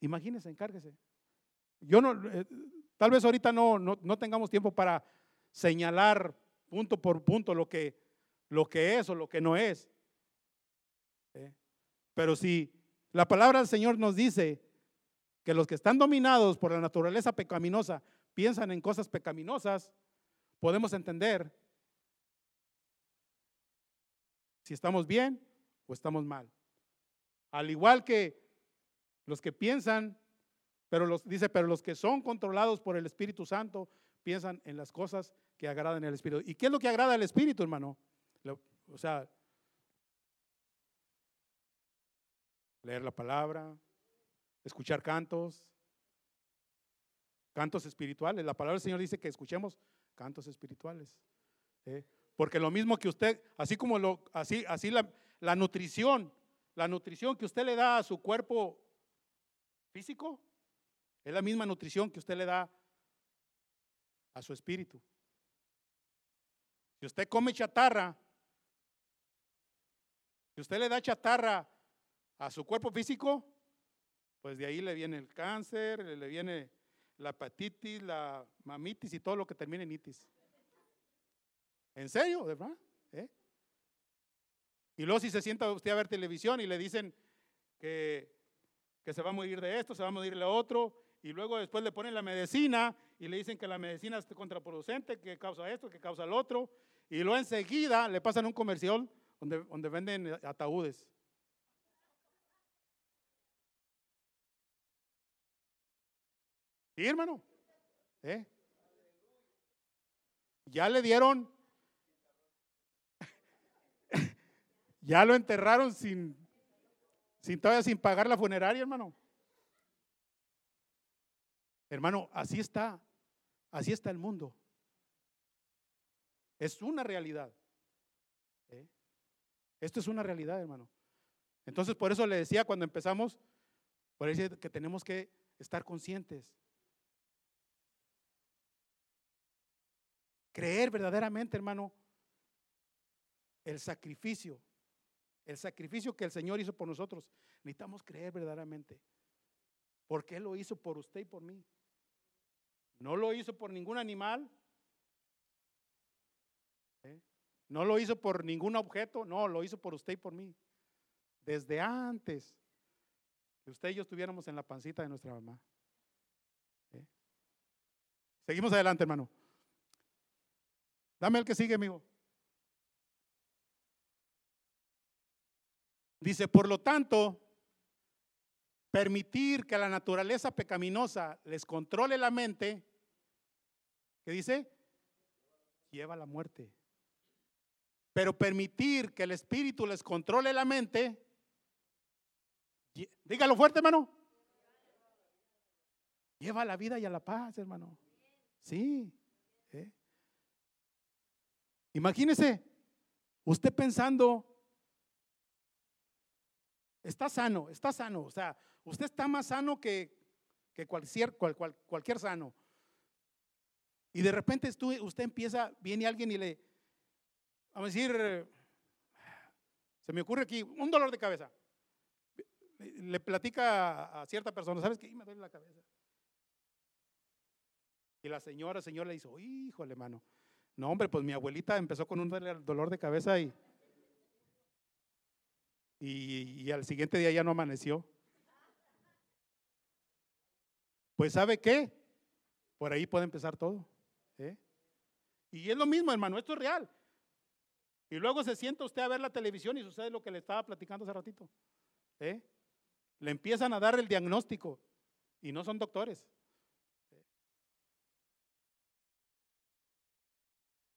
imagínese, encárguese. Yo no, eh, tal vez ahorita no, no, tengamos tiempo para señalar punto por punto lo que, lo que es o lo que no es. ¿eh? Pero si la palabra del Señor nos dice que los que están dominados por la naturaleza pecaminosa piensan en cosas pecaminosas, podemos entender si estamos bien o estamos mal. Al igual que los que piensan, pero los dice, pero los que son controlados por el Espíritu Santo piensan en las cosas que agradan al Espíritu. ¿Y qué es lo que agrada al Espíritu, hermano? O sea, leer la palabra, escuchar cantos, cantos espirituales. La palabra del Señor dice que escuchemos cantos espirituales. ¿eh? Porque lo mismo que usted, así como lo, así, así la, la nutrición, la nutrición que usted le da a su cuerpo físico, es la misma nutrición que usted le da a su espíritu. Si usted come chatarra, si usted le da chatarra a su cuerpo físico, pues de ahí le viene el cáncer, le viene la hepatitis, la mamitis y todo lo que termine en itis. ¿En serio? ¿Verdad? ¿Eh? Y luego si se sienta usted a ver televisión y le dicen que, que se va a morir de esto, se va a morir de otro, y luego después le ponen la medicina y le dicen que la medicina es contraproducente, que causa esto, que causa el otro, y luego enseguida le pasan un comercial donde, donde venden ataúdes. ¿Sí, hermano? ¿Eh? Ya le dieron, ya lo enterraron sin, sin todavía sin pagar la funeraria, hermano. Hermano, así está, así está el mundo. Es una realidad. ¿eh? Esto es una realidad, hermano. Entonces, por eso le decía cuando empezamos, por eso que tenemos que estar conscientes Creer verdaderamente, hermano, el sacrificio, el sacrificio que el Señor hizo por nosotros. Necesitamos creer verdaderamente. Porque Él lo hizo por usted y por mí. No lo hizo por ningún animal. ¿eh? No lo hizo por ningún objeto. No, lo hizo por usted y por mí. Desde antes que usted y yo estuviéramos en la pancita de nuestra mamá. ¿eh? Seguimos adelante, hermano. Dame el que sigue, amigo. Dice, por lo tanto, permitir que la naturaleza pecaminosa les controle la mente, ¿qué dice? Lleva a la muerte. Pero permitir que el espíritu les controle la mente, dígalo fuerte, hermano. Lleva a la vida y a la paz, hermano. Sí. ¿eh? Imagínese, usted pensando, está sano, está sano, o sea, usted está más sano que, cualquier, cualquier sano. Y de repente usted empieza, viene alguien y le, vamos a decir, se me ocurre aquí un dolor de cabeza. Le platica a cierta persona, ¿sabes qué? Me duele la cabeza. Y la señora, señor le dice, híjole, hermano, no, hombre, pues mi abuelita empezó con un dolor de cabeza y, y, al siguiente día ya no amaneció. Pues ¿sabe qué? Por ahí puede empezar todo. ¿Eh? Y es lo mismo, hermano, esto es real. Y luego se sienta usted a ver la televisión y sucede lo que le estaba platicando hace ratito. ¿eh? Le empiezan a dar el diagnóstico y no son doctores.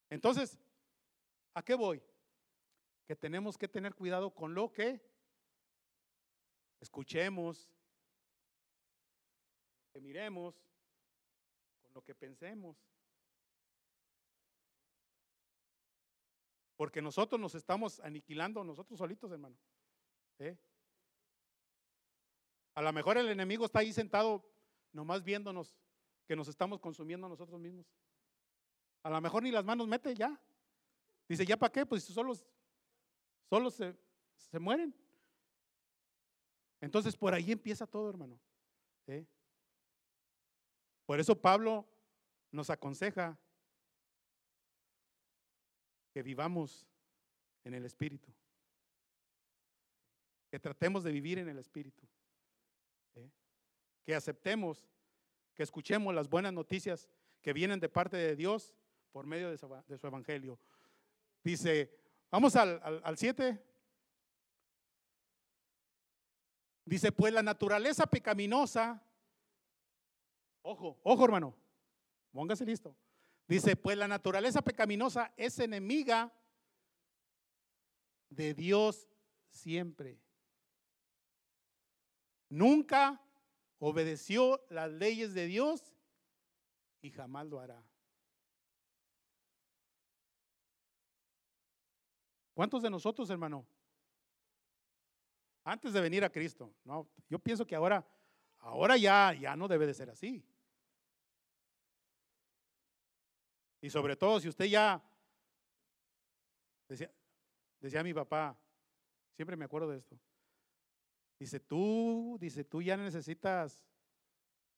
Entonces, ¿a qué voy? Que tenemos que tener cuidado con lo que escuchemos, que miremos, con lo que pensemos. Porque nosotros nos estamos aniquilando nosotros solitos, hermano. ¿Eh? A lo mejor el enemigo está ahí sentado nomás viéndonos que nos estamos consumiendo nosotros mismos. A lo mejor ni las manos mete ya. Dice, ¿ya para qué? Pues solos, solos se, se mueren. Entonces por ahí empieza todo, hermano. ¿eh? Por eso Pablo nos aconseja que vivamos en el Espíritu. Que tratemos de vivir en el Espíritu. Que aceptemos, que escuchemos las buenas noticias que vienen de parte de Dios por medio de su, evangelio. Dice, vamos al 7. Dice, pues la naturaleza pecaminosa, ojo, ojo hermano, póngase listo. Dice, pues la naturaleza pecaminosa es enemiga de Dios siempre. Nunca obedeció las leyes de Dios y jamás lo hará. ¿Cuántos de nosotros, hermano? Antes de venir a Cristo, no, yo pienso que ahora, ahora ya, ya no debe de ser así. Y sobre todo si usted ya, decía, decía mi papá, siempre me acuerdo de esto, dice tú, dice tú ya necesitas,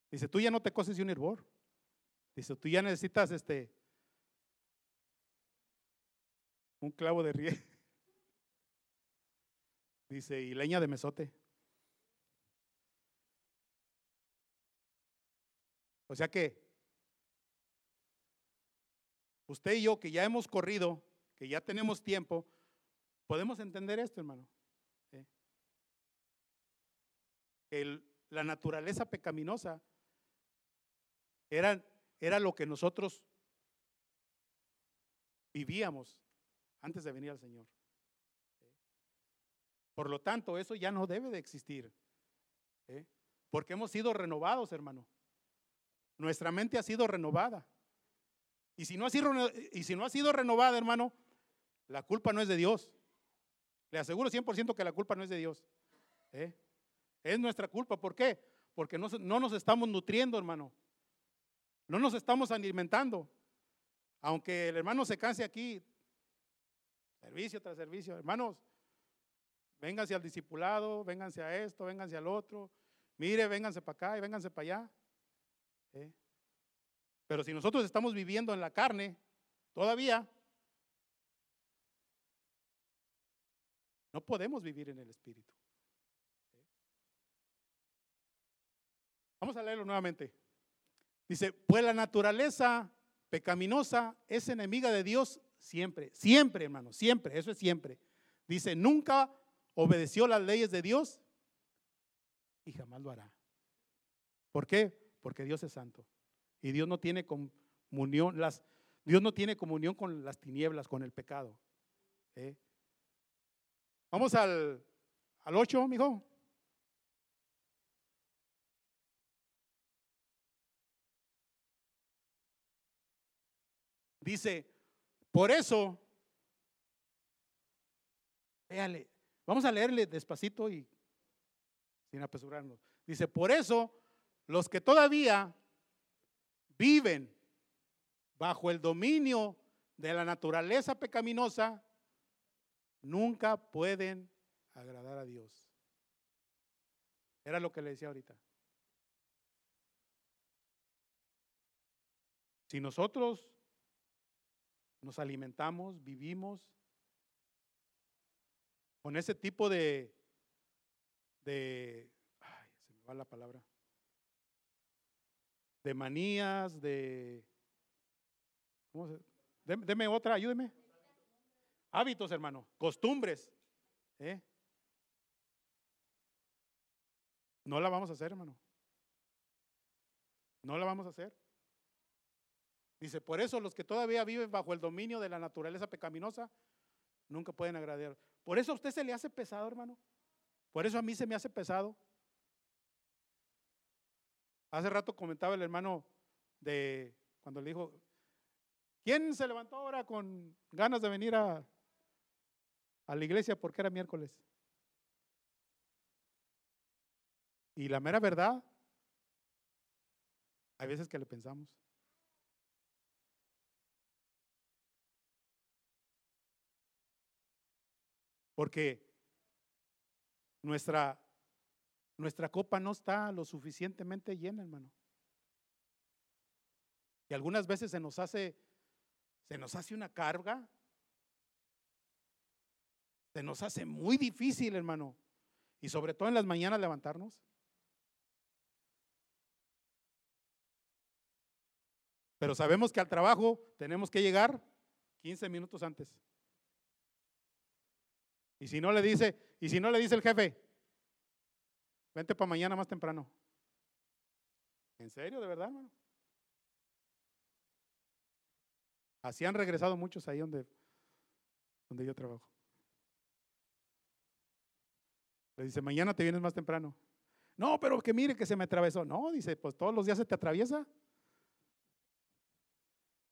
dice tú ya no te coses de un hervor, dice tú ya necesitas este, un clavo de rie. Dice, y leña de mesote. O sea que usted y yo que ya hemos corrido, que ya tenemos tiempo, podemos entender esto, hermano. Que la naturaleza pecaminosa era, era lo que nosotros vivíamos antes de venir al Señor. Por lo tanto, eso ya no debe de existir. ¿eh? Porque hemos sido renovados, hermano. Nuestra mente ha sido renovada. Y si, no ha sido, renovada, hermano, la culpa no es de Dios. Le aseguro 100% que la culpa no es de Dios. ¿eh? Es nuestra culpa. ¿Por qué? Porque no, no nos estamos nutriendo, hermano. No nos estamos alimentando. Aunque el hermano se canse aquí, Servicio tras servicio. Hermanos, vénganse al discipulado, vénganse a esto, vénganse al otro. Mire, vénganse para acá y vénganse para allá. ¿Eh? Pero si nosotros estamos viviendo en la carne, todavía, no podemos vivir en el Espíritu. Vamos a leerlo nuevamente. Dice, pues la naturaleza pecaminosa es enemiga de Dios Siempre, siempre, hermano, siempre, eso es siempre. Dice, nunca obedeció las leyes de Dios y jamás lo hará. ¿Por qué? Porque Dios es santo. Y Dios no tiene comunión, las, Dios no tiene comunión con las tinieblas, con el pecado. ¿eh? Vamos al, al 8, mijo. Dice, por eso, véale, vamos a leerle despacito y sin apresurarnos. Dice, por eso los que todavía viven bajo el dominio de la naturaleza pecaminosa, nunca pueden agradar a Dios. Era lo que le decía ahorita. Si nosotros nos alimentamos, vivimos con ese tipo de, de ay, se me va la palabra, de manías, de... ¿cómo se- Deme, otra, ayúdeme. Hábitos, hermano, costumbres. ¿eh? No la vamos a hacer, hermano. No la vamos a hacer. Dice, por eso los que todavía viven bajo el dominio de la naturaleza pecaminosa nunca pueden agradar. Por eso a usted se le hace pesado, hermano. Por eso a mí se me hace pesado. Hace rato comentaba el hermano de cuando le dijo, ¿quién se levantó ahora con ganas de venir a, la iglesia porque era miércoles? Y la mera verdad, hay veces que le pensamos. Porque nuestra, nuestra copa no está lo suficientemente llena, hermano. Y algunas veces se nos hace, se nos hace una carga. Se nos hace muy difícil, hermano. Y sobre todo en las mañanas levantarnos. Pero sabemos que al trabajo tenemos que llegar 15 minutos antes. Y si no le dice, y si no le dice el jefe, vente para mañana más temprano. ¿En serio, de verdad, hermano? Así han regresado muchos ahí donde, donde yo trabajo. Le dice, mañana te vienes más temprano. No, pero que mire que se me atravesó. No, dice, pues todos los días se te atraviesa.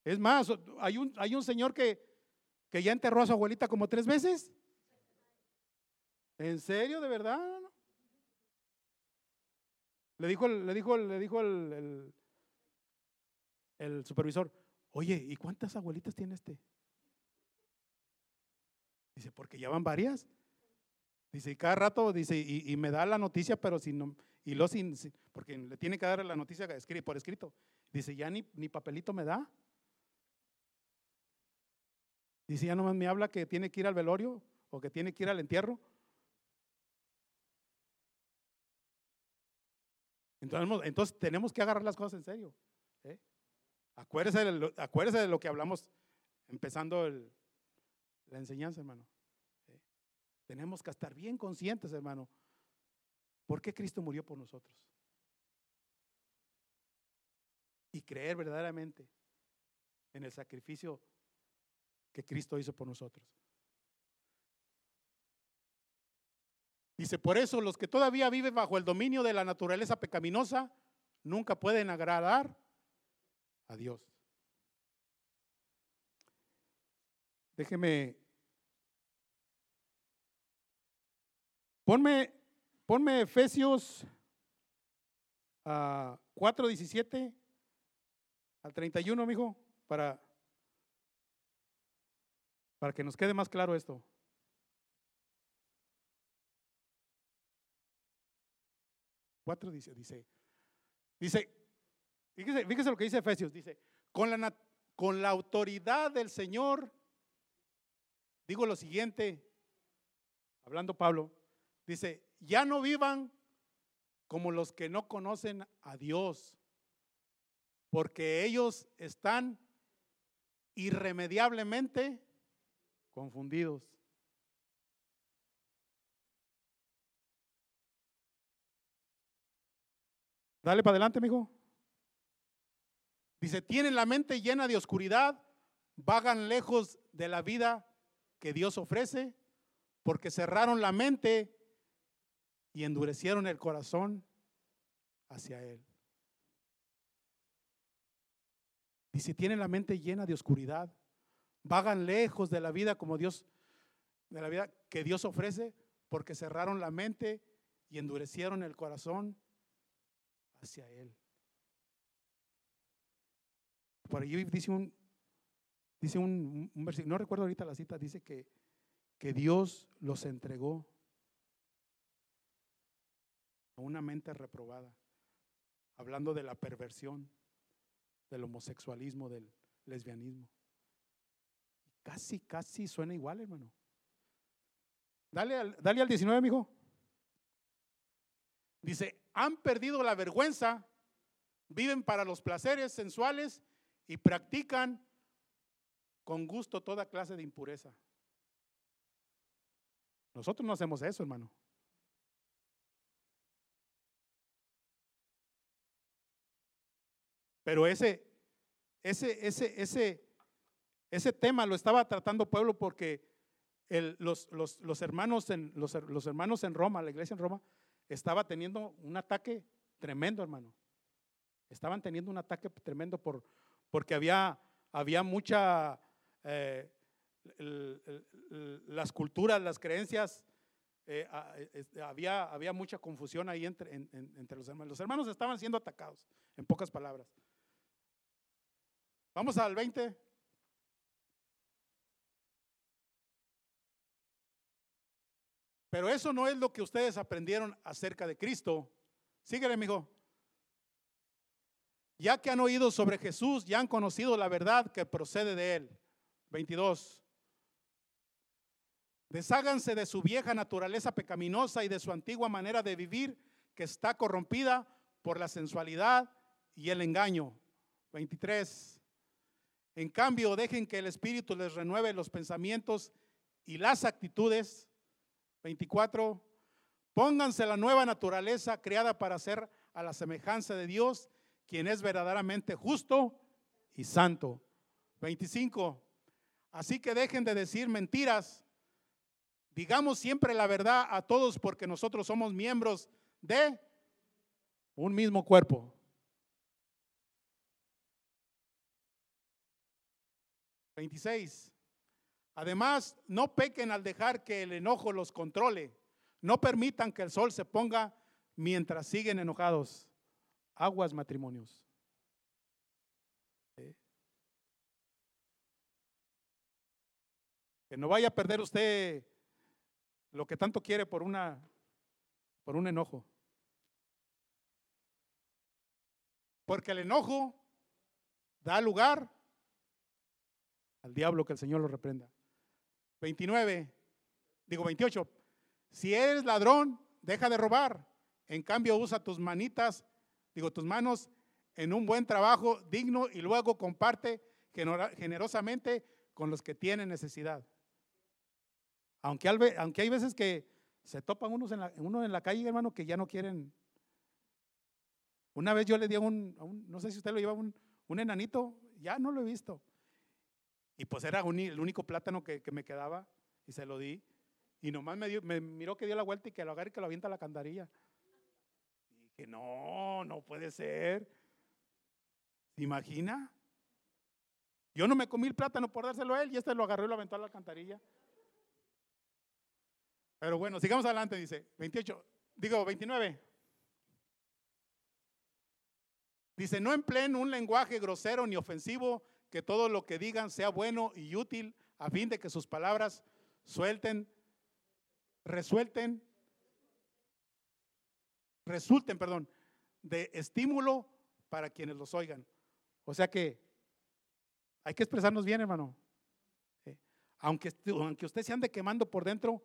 Es más, hay un, hay un señor que, que ya enterró a su abuelita como tres veces. ¿En serio, de verdad? Le dijo, el- le dijo, le dijo el, el- supervisor, oye, ¿y cuántas abuelitas tiene este? Dice, porque ya van varias. Dice, y cada rato, dice, y, me da la noticia, pero sin, nom- y lo sin, porque le tiene que dar la noticia por escrito. Dice, ya ni, ni papelito me da. Dice, ya nomás me habla que tiene que ir al velorio o que tiene que ir al entierro. Entonces, tenemos que agarrar las cosas en serio. ¿eh? Acuérdese, de lo, acuérdese de lo que hablamos empezando la enseñanza, hermano. ¿eh? Tenemos que estar bien conscientes, hermano. ¿Por qué Cristo murió por nosotros? Y creer verdaderamente en el sacrificio que Cristo hizo por nosotros. Dice, por eso los que todavía viven bajo el dominio de la naturaleza pecaminosa nunca pueden agradar a Dios. Déjeme, ponme, ponme Efesios ah, 4, 17 al 31, mijo, para, para que nos quede más claro esto. Cuatro dice, dice, dice, fíjese, fíjese lo que dice Efesios, dice, con la, con la autoridad del Señor, digo lo siguiente, hablando Pablo, dice, ya no vivan como los que no conocen a Dios, porque ellos están irremediablemente confundidos. Dale para adelante, mijo. Dice, tienen la mente llena de oscuridad, vagan lejos de la vida que Dios ofrece, porque cerraron la mente y endurecieron el corazón hacia Él. Dice, tienen la mente llena de oscuridad, vagan lejos de la vida como Dios, de la vida que Dios ofrece, porque cerraron la mente y endurecieron el corazón hacia Él. Por ahí dice un, dice un, un versículo, no recuerdo ahorita la cita, dice que, que Dios los entregó a una mente reprobada, hablando de la perversión, del homosexualismo, del lesbianismo. Casi, casi suena igual, hermano. Dale al, dale al 19, mijo. Dice, han perdido la vergüenza viven para los placeres sensuales y practican con gusto toda clase de impureza. Nosotros no hacemos eso, hermano. Pero ese, ese, ese, ese, ese tema lo estaba tratando pueblo porque los, los, hermanos en, los, los hermanos en Roma, la iglesia en Roma, estaba teniendo un ataque tremendo, hermano. Estaban teniendo un ataque tremendo por, porque había, había mucha, eh, las culturas, las creencias, eh, había, había mucha confusión ahí entre, entre los hermanos. Los hermanos estaban siendo atacados, en pocas palabras. Vamos al 20. Pero eso no es lo que ustedes aprendieron acerca de Cristo. Síguele, amigo. Ya que han oído sobre Jesús, ya han conocido la verdad que procede de él. 22. Desháganse de su vieja naturaleza pecaminosa y de su antigua manera de vivir que está corrompida por la sensualidad y el engaño. 23. En cambio, dejen que el Espíritu les renueve los pensamientos y las actitudes 24. Pónganse la nueva naturaleza creada para ser a la semejanza de Dios, quien es verdaderamente justo y santo. 25. Así que dejen de decir mentiras. Digamos siempre la verdad a todos porque nosotros somos miembros de un mismo cuerpo. 26. Además, no pequen al dejar que el enojo los controle. No permitan que el sol se ponga mientras siguen enojados. Aguas matrimonios. Que no vaya a perder usted lo que tanto quiere por una por un enojo. Porque el enojo da lugar al diablo que el Señor lo reprenda. 29, digo 28, si eres ladrón, deja de robar. En cambio, usa tus manitas, digo tus manos en un buen trabajo digno y luego comparte generosamente con los que tienen necesidad. Aunque, aunque hay veces que se topan unos en la, uno en la calle, hermano, que ya no quieren. Una vez yo le di a un, no sé si usted lo lleva, un, un enanito, ya no lo he visto. Y pues era el único plátano que, me quedaba y se lo di. Y nomás me, me miró que dio la vuelta y que lo agarre y que lo avienta a la candarilla. Y dije, no, no puede ser. ¿Se imagina? Yo no me comí el plátano por dárselo a él y este lo agarró y lo aventó a la cantarilla. Pero bueno, sigamos adelante, dice 28, digo 29. Dice, no empleen un lenguaje grosero ni ofensivo que todo lo que digan sea bueno y útil a fin de que sus palabras suelten, resuelten, resulten, perdón, de estímulo para quienes los oigan. O sea que hay que expresarnos bien, hermano. Aunque, aunque usted se ande quemando por dentro,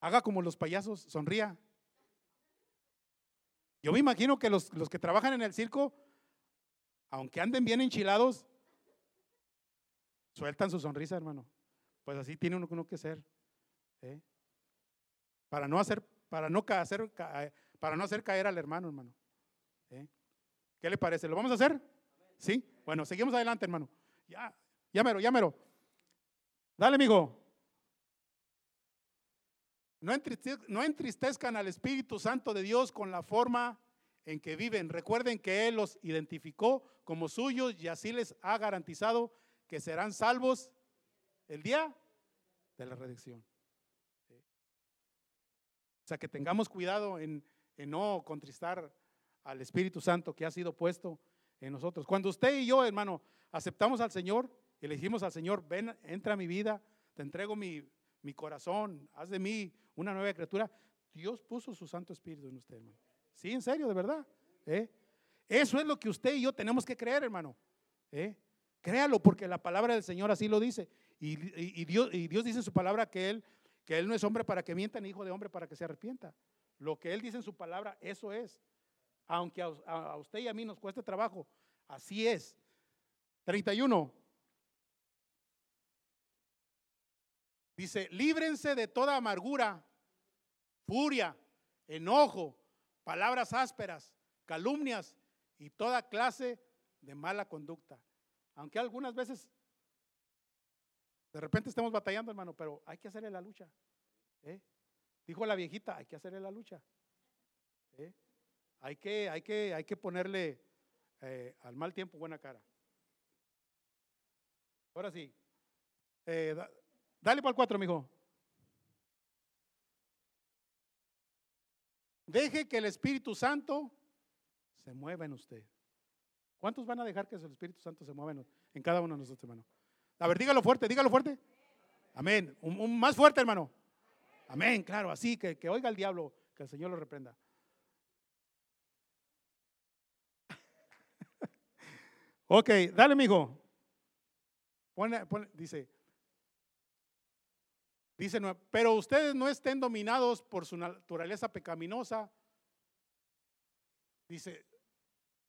haga como los payasos, sonría. Yo me imagino que los, los que trabajan en el circo aunque anden bien enchilados, sueltan su sonrisa, hermano. Pues así tiene uno, que ser. ¿eh? Para no hacer, para no hacer, para no hacer caer al hermano, hermano. ¿eh? ¿Qué le parece? ¿Lo vamos a hacer? ¿Sí? Bueno, seguimos adelante, hermano. Ya, llámelo, llámelo. Dale, amigo. No entristezcan al Espíritu Santo de Dios con la forma en que viven. Recuerden que Él los identificó como suyos y así les ha garantizado que serán salvos el día de la redención. O sea, que tengamos cuidado en, no contristar al Espíritu Santo que ha sido puesto en nosotros. Cuando usted y yo, hermano, aceptamos al Señor y le dijimos al Señor, ven, entra a mi vida, te entrego mi corazón, haz de mí una nueva criatura, Dios puso su Santo Espíritu en usted, hermano. Sí, en serio, de verdad. ¿eh? Eso es lo que usted y yo tenemos que creer, hermano. ¿eh? Créalo, porque la palabra del Señor así lo dice. Y, Dios, dice en su palabra que él, que él no es hombre para que mienta, ni hijo de hombre para que se arrepienta. Lo que Él dice en su palabra, eso es. aunque a, usted y a mí nos cueste trabajo, así es. 31. Dice, líbrense de toda amargura, furia, enojo, palabras ásperas, calumnias y toda clase de mala conducta. Aunque algunas veces de repente estemos batallando, hermano, pero hay que hacerle la lucha. ¿eh? Dijo la viejita, hay que hacerle la lucha. ¿eh? Hay, que, hay, que, hay que ponerle eh, al mal tiempo buena cara. Ahora sí. dale para el 4, mijo. Deje que el Espíritu Santo se mueva en usted. ¿Cuántos van a dejar que el Espíritu Santo se mueva en, cada uno de nosotros, hermano? A ver, dígalo fuerte, dígalo fuerte. Amén. Un, más fuerte, hermano. Amén, claro, así que, que oiga el diablo, que el Señor lo reprenda. ok, dale, mijo. Pone, dice, dice, pero ustedes no estén dominados por su naturaleza pecaminosa. Dice,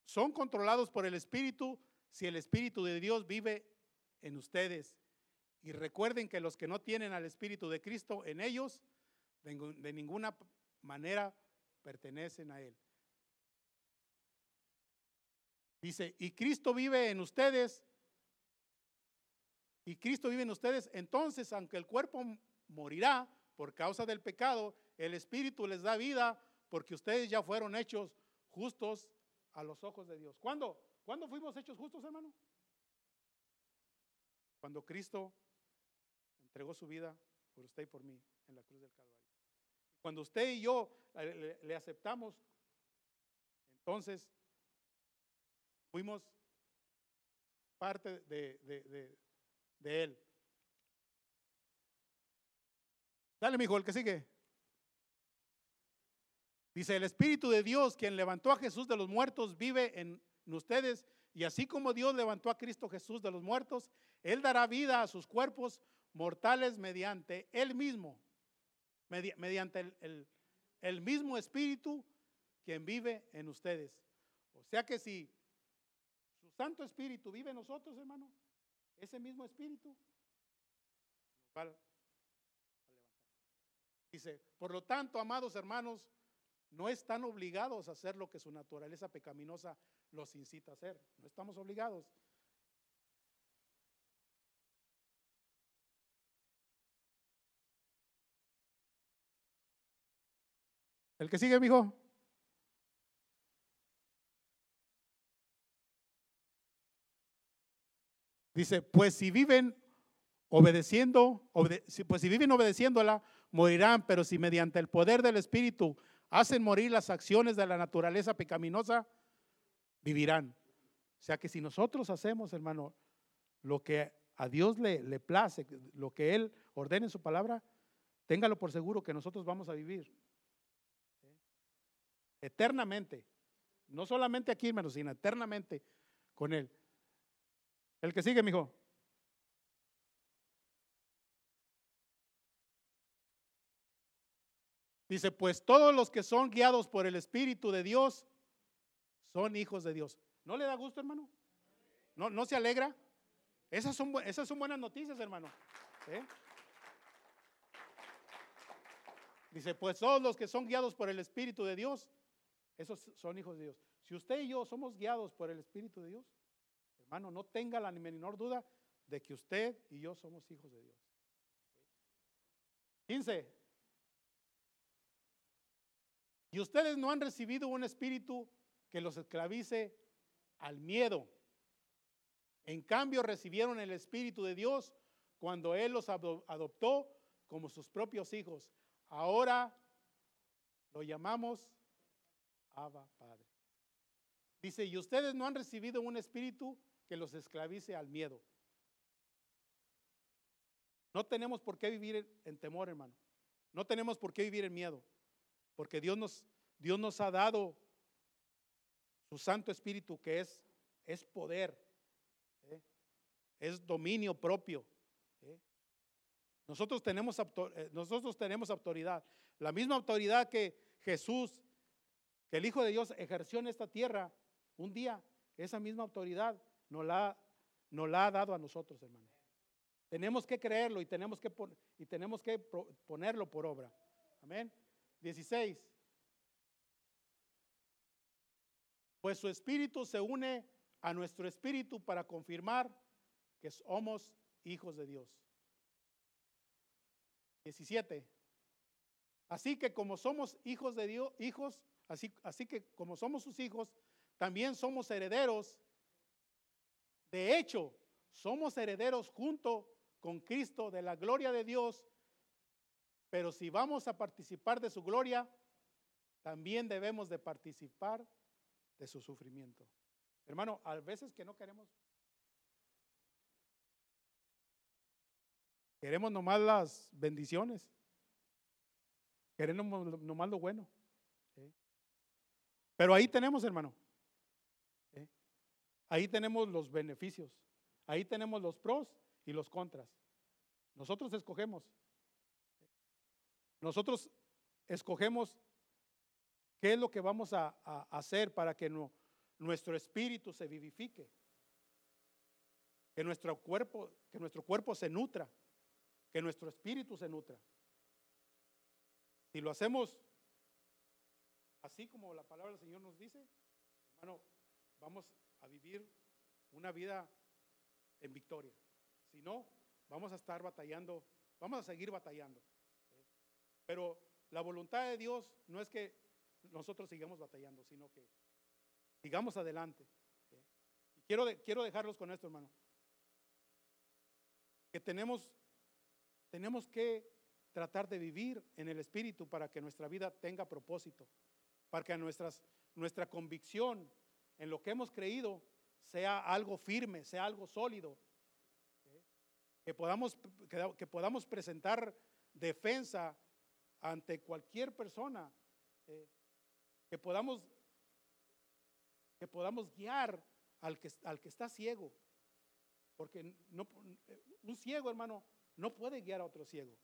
son controlados por el Espíritu si el Espíritu de Dios vive en ustedes. Y recuerden que los que no tienen al Espíritu de Cristo en ellos, de, ninguna manera pertenecen a Él. Dice, y Cristo vive en ustedes, y Cristo vive en ustedes, entonces aunque el cuerpo morirá por causa del pecado, el Espíritu les da vida porque ustedes ya fueron hechos justos a los ojos de Dios. ¿Cuándo? ¿Cuándo fuimos hechos justos, hermano? Cuando Cristo entregó su vida por usted y por mí en la cruz del Calvario. Cuando usted y yo le, aceptamos, entonces fuimos parte de Él. Dale, mi hijo, el que sigue. Dice, el Espíritu de Dios, quien levantó a Jesús de los muertos, vive en ustedes. Y así como Dios levantó a Cristo Jesús de los muertos, Él dará vida a sus cuerpos mortales mediante Él mismo, mediante el, mismo Espíritu quien vive en ustedes. O sea que si su Santo Espíritu vive en nosotros, hermano, ese mismo Espíritu. Dice, por lo tanto, amados hermanos, no están obligados a hacer lo que su naturaleza pecaminosa los incita a hacer. No estamos obligados. El que sigue, mijo. Dice, pues si viven obedeciendo, pues si viven obedeciéndola, morirán, pero si mediante el poder del Espíritu hacen morir las acciones de la naturaleza pecaminosa, vivirán. O sea que si nosotros hacemos, hermano, lo que a Dios le, le place, lo que Él ordena en su palabra, téngalo por seguro que nosotros vamos a vivir eternamente. No solamente aquí, hermano, sino eternamente con Él. El que sigue, mi Dice, pues todos los que son guiados por el Espíritu de Dios son hijos de Dios. ¿No le da gusto, hermano? ¿No, no se alegra? Esas son, esas son buenas noticias, hermano. ¿Eh? Dice, pues todos los que son guiados por el Espíritu de Dios, esos son hijos de Dios. Si usted y yo somos guiados por el Espíritu de Dios, hermano, no tenga la menor duda de que usted y yo somos hijos de Dios. 15. Y ustedes no han recibido un espíritu que los esclavice al miedo. En cambio, recibieron el Espíritu de Dios cuando Él los adoptó como sus propios hijos. Ahora lo llamamos Abba Padre. Dice, y ustedes no han recibido un espíritu que los esclavice al miedo. No tenemos por qué vivir en temor, hermano. No tenemos por qué vivir en miedo. Porque Dios nos, Dios nos ha dado su Santo Espíritu que es, es poder, ¿eh? es dominio propio. ¿eh? Nosotros, tenemos, eh, nosotros tenemos autoridad. La misma autoridad que Jesús que el Hijo de Dios ejerció en esta tierra un día, esa misma autoridad nos la, nos la ha dado a nosotros, hermano. Tenemos que creerlo y tenemos que, y tenemos que ponerlo por obra. Amén. 16. Pues su espíritu se une a nuestro espíritu para confirmar que somos hijos de Dios. 17. Así que como somos hijos de Dios, hijos, así, así que como somos sus hijos, también somos herederos. De hecho, somos herederos junto con Cristo de la gloria de Dios, pero si vamos a participar de su gloria, también debemos de participar de su sufrimiento. Hermano, a veces que no queremos, queremos nomás las bendiciones, queremos nomás lo bueno. Pero ahí tenemos, hermano, ahí tenemos los beneficios, ahí tenemos los pros y los contras. Nosotros escogemos. Nosotros escogemos qué es lo que vamos a, hacer para que nuestro espíritu se vivifique. Que nuestro cuerpo, que nuestro cuerpo se nutra, que nuestro espíritu se nutra. Si lo hacemos así como la palabra del Señor nos dice, hermano, vamos a vivir una vida en victoria. Si no, vamos a estar batallando, vamos a seguir batallando. Pero la voluntad de Dios no es que nosotros sigamos batallando, sino que sigamos adelante. Quiero, quiero dejarlos con esto, hermano. Que tenemos, tenemos que tratar de vivir en el Espíritu para que nuestra vida tenga propósito, para que nuestras, nuestra convicción en lo que hemos creído sea algo firme, sea algo sólido, que podamos, que, podamos presentar defensa ante cualquier persona, eh, que, podamos, que podamos guiar al que, al que está ciego, porque no, un ciego, hermano, no puede guiar a otro ciego.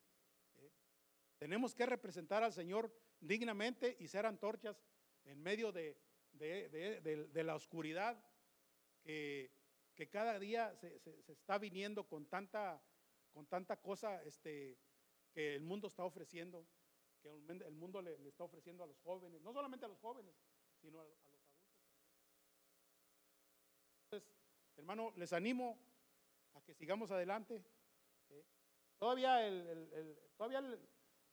Eh. Tenemos que representar al Señor dignamente y ser antorchas en medio de, de la oscuridad que, que cada día se, está viniendo con tanta, con tanta cosa este, que el mundo está ofreciendo, que el mundo le, está ofreciendo a los jóvenes, no solamente a los jóvenes, sino a, los adultos. Entonces, hermano, les animo a que sigamos adelante. ¿eh? Todavía, el, todavía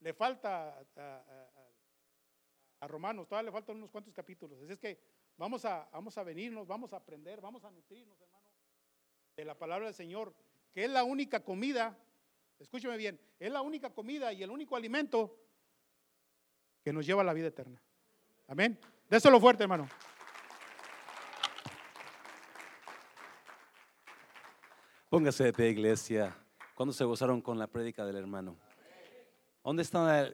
le, falta a, a, Romanos, todavía le faltan unos cuantos capítulos. Así es que vamos a, vamos a venirnos, vamos a aprender, vamos a nutrirnos, hermano de la palabra del Señor, que es la única comida, escúcheme bien, es la única comida y el único alimento que nos lleva a la vida eterna. Amén. Déselo fuerte, hermano. Póngase de pie, iglesia. ¿Cuándo se gozaron con la prédica del hermano? ¿Dónde están?